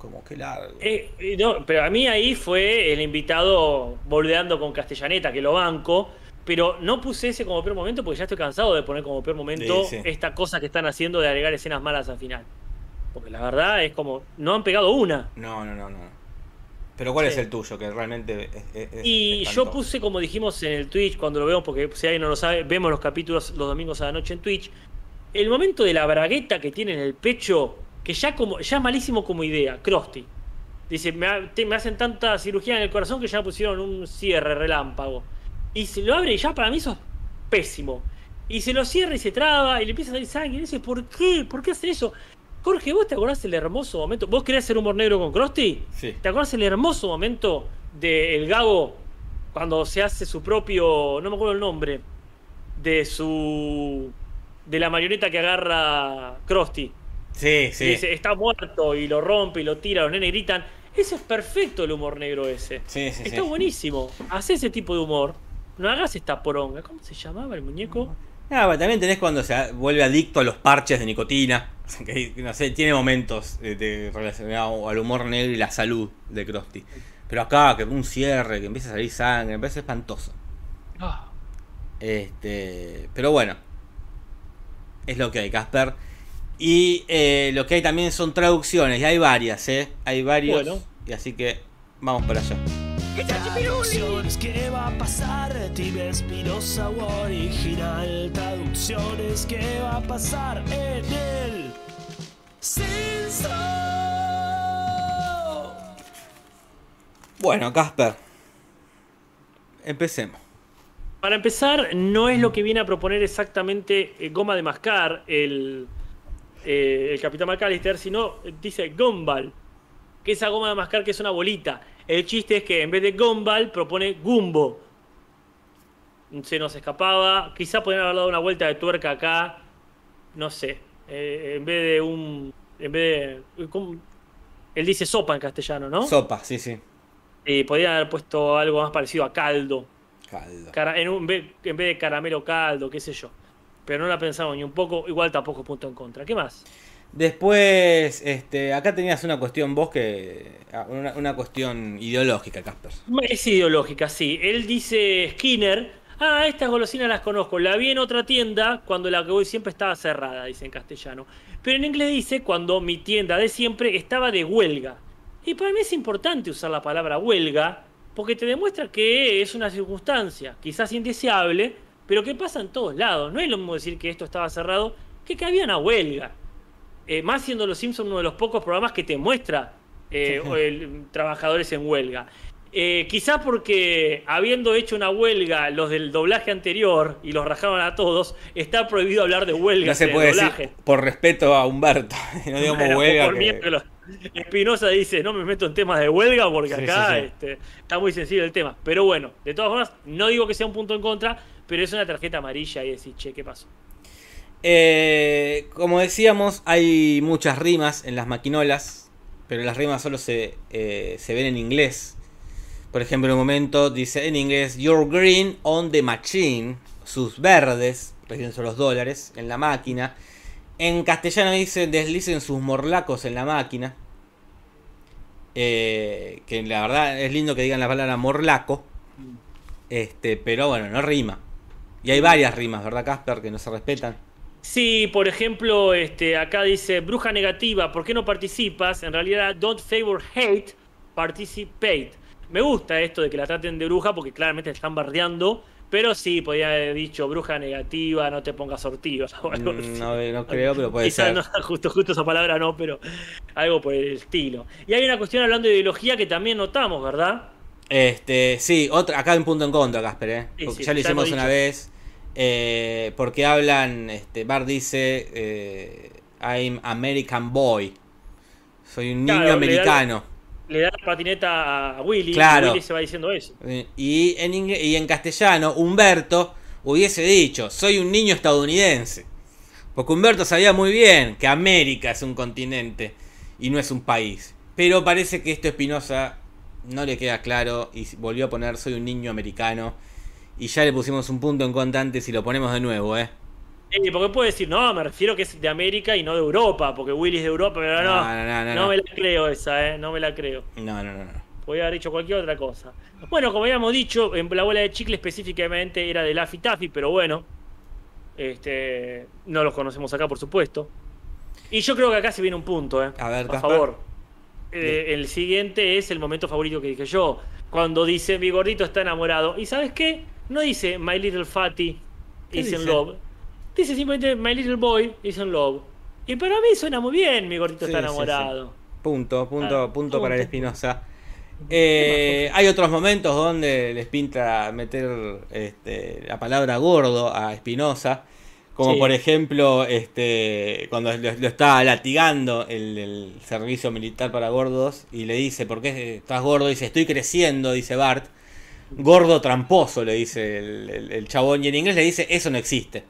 como que largo. Eh, eh, no, pero a mí ahí fue el invitado boldeando con Castellaneta, que lo banco. Pero no puse ese como peor momento porque ya estoy cansado de poner como peor momento Sí, sí. esta cosa que están haciendo de agregar escenas malas al final. Porque la verdad es como, no han pegado una. No, no, no, no. Pero ¿cuál Sí. es el tuyo? Que realmente es, es- es Y yo puse, como dijimos en el Twitch, cuando lo vemos, porque si alguien no lo sabe, vemos los capítulos los domingos a la noche en Twitch. El momento de la bragueta que tiene en el pecho, que ya como ya es malísimo como idea, Krusty. Dice, me, ha- te- me hacen tanta cirugía en el corazón que ya pusieron un cierre relámpago. Y se lo abre y ya para mí eso es pésimo. Y se lo cierra y se traba y le empieza a salir sangre. Y dice, ¿por qué? ¿Por qué hace eso? Jorge, ¿vos te acordás el hermoso momento? ¿Vos querés hacer humor negro con Krusty? Sí. ¿Te acuerdas el hermoso momento del Gago cuando se hace su propio, no me acuerdo el nombre, de su de la marioneta que agarra Krusty? Sí, sí. Y dice, está muerto y lo rompe y lo tira, los nenes gritan. Ese es perfecto el humor negro ese. Sí, sí, Está buenísimo. Haz ese tipo de humor. No hagas esta poronga. ¿Cómo se llamaba el muñeco? Ah, pero también tenés cuando se vuelve adicto a los parches de nicotina. Que, no sé, tiene momentos eh, de, relacionados al humor negro y la salud de Krusty. Pero acá, que un cierre, que empieza a salir sangre, me parece espantoso. Ah, Este, pero bueno, es lo que hay, Casper. Y eh, lo que hay también son traducciones, y hay varias, ¿eh? Hay varios. Bueno. Y así que vamos para allá. Traducciones, ¿qué va a pasar? Tibia Espinosa o original. Traducciones, ¿qué va a pasar en el Simpson? Bueno, Casper, empecemos. Para empezar, no es lo que viene a proponer exactamente eh, goma de mascar el, eh, el Capitán McAllister, sino eh, dice Gumball, que esa goma de mascar que es una bolita. El chiste es que en vez de Gumball propone Gumbo. Se nos escapaba. Quizá podrían haber dado una vuelta de tuerca acá. No sé. Eh, en vez de un. En vez de. ¿cómo? Él dice sopa en castellano, ¿no? Sopa, sí, sí. Y podrían haber puesto algo más parecido a caldo. Caldo. Cara- en, un- en vez de caramelo caldo, qué sé yo. Pero no la pensamos ni un poco. Igual tampoco punto en contra. ¿Qué más? Después, este, acá tenías una cuestión vos que. ah, Una, una cuestión ideológica, Casper. Es ideológica, sí. Él dice Skinner. Ah, estas golosinas las conozco. La vi en otra tienda cuando la que voy siempre estaba cerrada, dice en castellano. Pero en inglés dice cuando mi tienda de siempre estaba de huelga. Y para mí es importante usar la palabra huelga porque te demuestra que es una circunstancia, quizás indeseable, pero que pasa en todos lados. No es lo mismo decir que esto estaba cerrado que que había una huelga. Eh, más siendo Los Simpsons uno de los pocos programas que te muestra eh, Sí. el- trabajadores en huelga. Eh, quizás porque habiendo hecho una huelga los del doblaje anterior y los rajaron a todos, está prohibido hablar de huelga No se puede decir por respeto a Humberto. No digamos Bueno, huelga. por que- miedo que lo- Espinosa dice, no me meto en temas de huelga porque Sí, acá sí, sí. este, está muy sensible el tema. Pero bueno, de todas formas, no digo que sea un punto en contra, pero es una tarjeta amarilla y decir, che, ¿qué pasó? Eh, como decíamos, hay muchas rimas en las maquinolas, pero las rimas solo se, eh, se ven en inglés. Por ejemplo, en un momento dice en inglés, You're green on the machine, sus verdes, refiriéndose a los dólares, en la máquina. En castellano dice, deslicen sus morlacos en la máquina. Eh, que la verdad es lindo que digan la palabra morlaco. Este, pero bueno, no rima. Y hay varias rimas, ¿verdad, Casper? Que no se respetan. Sí, por ejemplo, este, acá dice, bruja negativa, ¿por qué no participas? En realidad, don't favor hate, participate. Me gusta esto de que la traten de bruja porque claramente están bardeando, pero sí, podría haber dicho bruja negativa, no te pongas sortiva. o algo Mm, así. No, no creo, pero puede Quizás ser. no, justo, justo esa palabra no, pero algo por el estilo. Y hay una cuestión hablando de ideología que también notamos, ¿verdad? Este, sí, otra, acá hay un punto en contra, Casper, ¿eh? Porque sí, ya lo hicimos una vez. eh, porque hablan, este, Bart dice, eh, I'm American boy. Soy un niño Claro, americano. Le da la patineta a Willy Claro. y Willy se va diciendo eso. Y en, y en castellano, Humberto hubiese dicho, soy un niño estadounidense. Porque Humberto sabía muy bien que América es un continente y no es un país. Pero parece que esto Espinosa no le queda claro y volvió a poner soy un niño americano. Y ya le pusimos un punto en contra antes y lo ponemos de nuevo, ¿eh? Eh, porque puede decir, no, me refiero que es de América y no de Europa, porque Willy es de Europa, pero no, No, no, no, no, me la creo esa, ¿eh? No me la creo. No, no, no, no. Podría haber dicho cualquier otra cosa. Bueno, como habíamos dicho, en la bola de chicle específicamente era de Laffy Taffy, pero bueno, este, no los conocemos acá, por supuesto. Y yo creo que acá se viene un punto, ¿eh? A ver, Por favor. Eh, el siguiente es el momento favorito que dije yo. Cuando dice mi gordito está enamorado. ¿Y sabes qué? No dice My Little Fatty ¿Qué is in love. Dice simplemente My Little Boy is in love. Y para mí suena muy bien, mi gordito Sí, está sí, enamorado. Punto, punto, Ah, punto para el punto. Espinosa. Eh, hay otros momentos donde les pinta meter este, la palabra gordo a Espinosa. Como Sí. por ejemplo, este, cuando lo, lo está latigando el, el servicio militar para gordos y le dice, ¿por qué estás gordo? Dice, estoy creciendo, dice Bart. Gordo tramposo, le dice el, el- el chabón. Y en inglés le dice, eso no existe.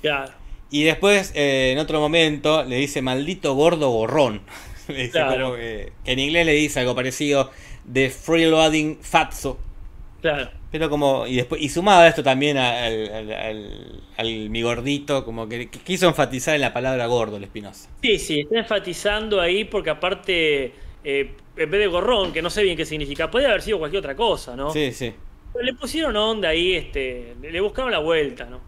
Claro. Y después, eh, en otro momento, le dice maldito gordo gorrón. Le dice Claro. como que, que en inglés le dice algo parecido de freeloading fatso. Claro. Pero como, y después, y sumado a esto también al, al, al- al mi gordito, como que, que quiso enfatizar en la palabra gordo el Espinosa. Sí, sí, está enfatizando ahí porque aparte, eh, en vez de gorrón, que no sé bien qué significa, puede haber sido cualquier otra cosa, ¿no? Sí, sí. Pero le pusieron onda ahí, este, le le buscaron la vuelta, ¿no?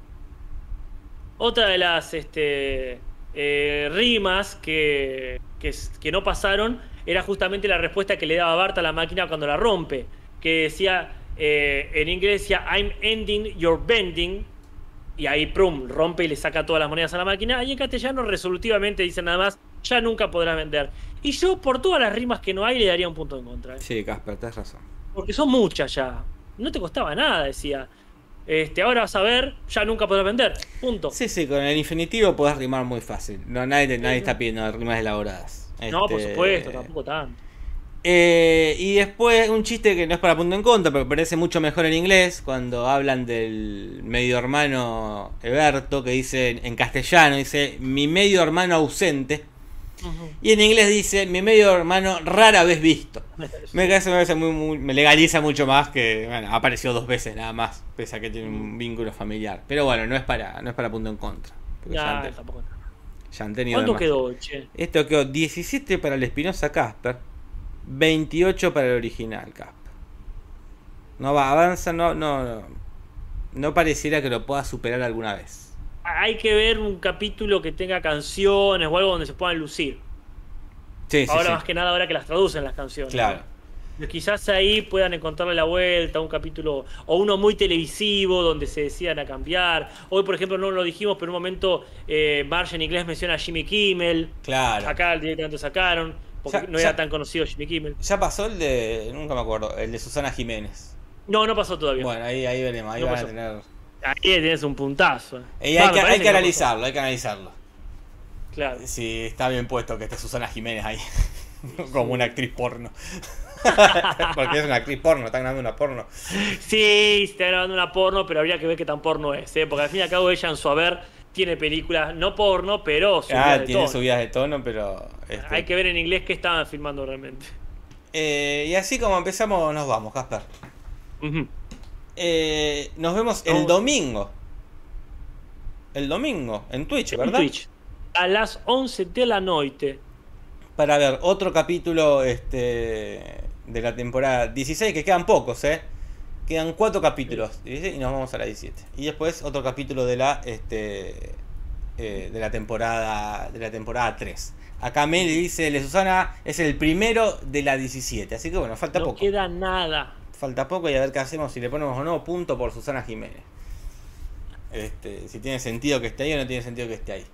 Otra de las este, eh, rimas que, que, no pasaron era justamente la respuesta que le daba Bart a la máquina cuando la rompe, que decía, eh, en inglés decía, I'm ending your bending, y ahí, prum, rompe y le saca todas las monedas a la máquina, y en castellano resolutivamente dice nada más, ya nunca podrás vender. Y yo, por todas las rimas que no hay, le daría un punto en contra. ¿eh? Sí, Casper, tenés razón. Porque son muchas ya. No te costaba nada, decía. Este, ahora vas a ver, ya nunca podrás vender. Punto. Sí, sí, con el infinitivo podés rimar muy fácil. No, nadie, nadie está pidiendo rimas elaboradas. no, por Este, supuesto, tampoco tanto. Eh, y después un chiste que no es para punto en contra, pero parece mucho mejor en inglés, cuando hablan del medio hermano Eberto, que dice en castellano, dice mi medio hermano ausente. Y en inglés dice mi medio hermano rara vez visto. Me, parece muy, me legaliza mucho más que bueno, ha aparecido dos veces nada más, pese a que tiene un vínculo familiar. Pero bueno, no es para, no es para punto en contra. Ya, tampoco. Ya han tenido ¿Cuánto quedó, che? Esto quedó 17 para el Espinosa Casper, 28 para el original Casper. No va, avanza, no, no, no. No pareciera que lo pueda superar alguna vez. Hay que ver un capítulo que tenga canciones o algo donde se puedan lucir. Sí, ahora sí, más que nada ahora que las traducen las canciones. Claro. Quizás ahí puedan encontrarle la vuelta, un capítulo o uno muy televisivo donde se decidan a cambiar. Hoy, por ejemplo, no lo dijimos, pero en un momento eh, Marge en inglés menciona a Jimmy Kimmel. Claro. Acá directamente sacaron, porque Ya- no ya- era tan conocido Jimmy Kimmel. Ya pasó el de. Nunca me acuerdo. El de Susana Jiménez. No, no pasó todavía. Bueno, ahí, ahí veremos. Ahí No van a tener. Ahí tienes un puntazo. Y hay, que, hay analizarlo, hay que analizarlo. Claro. Si está bien puesto que esté Susana Jiménez ahí. Como una actriz porno. Porque es una actriz porno, está grabando una porno. Sí, está grabando una porno, pero habría que ver qué tan porno es, ¿eh? porque al fin y al cabo ella en su haber tiene películas, no porno, pero subidas Ah, de tiene tono. subidas de tono, pero. este, Hay que ver en inglés qué estaban filmando realmente. eh, y así como empezamos, nos vamos, Casper. Ujú. Eh, nos vemos el domingo. El domingo, en Twitch, En ¿verdad? Twitch. A las 11 de la noche. Para ver otro capítulo este, de la temporada 16, que quedan pocos, ¿eh? Quedan cuatro capítulos 16, y nos vamos a la 17. Y después otro capítulo de la este eh, de la temporada de la temporada 3. Acá Meli dice, Le Susana es el primero de la 17, así que bueno, falta no poco. queda nada. Falta poco y a ver qué hacemos si le ponemos o no punto por Susana Jiménez. Este, si tiene sentido que esté ahí o no tiene sentido que esté ahí.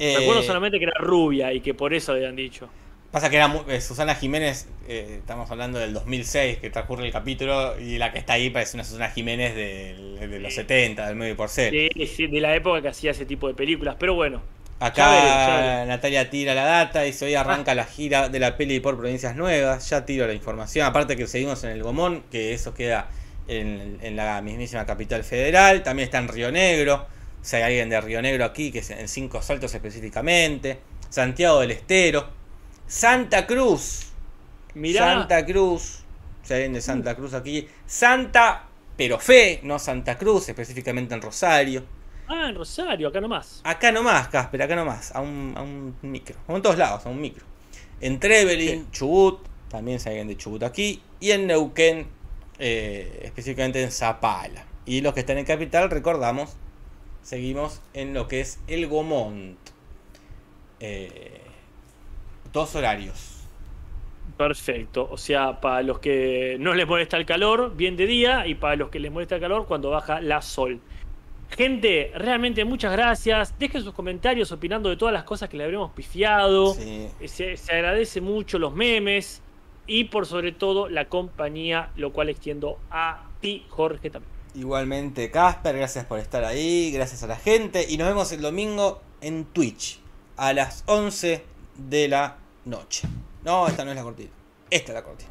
Eh, Recuerdo solamente que era rubia y que por eso habían dicho. Pasa que era eh, Susana Jiménez, eh, estamos hablando del 2006 que transcurre el capítulo y la que está ahí parece una Susana Jiménez de, los 70, del medio por ser. Sí, sí, de la época que hacía ese tipo de películas. Pero bueno, Acá Ya ya. Natalia tira la data y hoy arranca la gira de la peli por provincias nuevas. Ya tiro la información. Aparte que seguimos en el Gomón, que eso queda en, en la mismísima capital federal. También está en Río Negro. Si hay alguien de Río Negro aquí, que es en Cinco Saltos específicamente. Santiago del Estero. Santa Cruz. mirá. Santa Cruz. Si hay alguien de Santa Cruz aquí. Santa, pero fe, no Santa Cruz, específicamente en Rosario. Ah, en Rosario, acá nomás. Acá nomás, Casper, acá nomás, a un, a un micro. En todos lados, a un micro. En Trevelin, Chubut, también se alguien de Chubut aquí. Y en Neuquén, eh, específicamente en Zapala. Y los que están en Capital, recordamos, seguimos en lo que es el Gomont. Eh, dos horarios. Perfecto. O sea, para los que no les molesta el calor, bien de día, y para los que les molesta el calor, cuando baja la sol. Gente, realmente muchas gracias. Dejen sus comentarios opinando de todas las cosas que le habremos pifiado. Sí. Se, se agradece mucho los memes y por sobre todo la compañía, lo cual extiendo a ti, Jorge, también. Igualmente, Casper, gracias por estar ahí, gracias a la gente. Y nos vemos el domingo en Twitch a las 11 de la noche. No, esta no es la cortina. Esta es la cortina.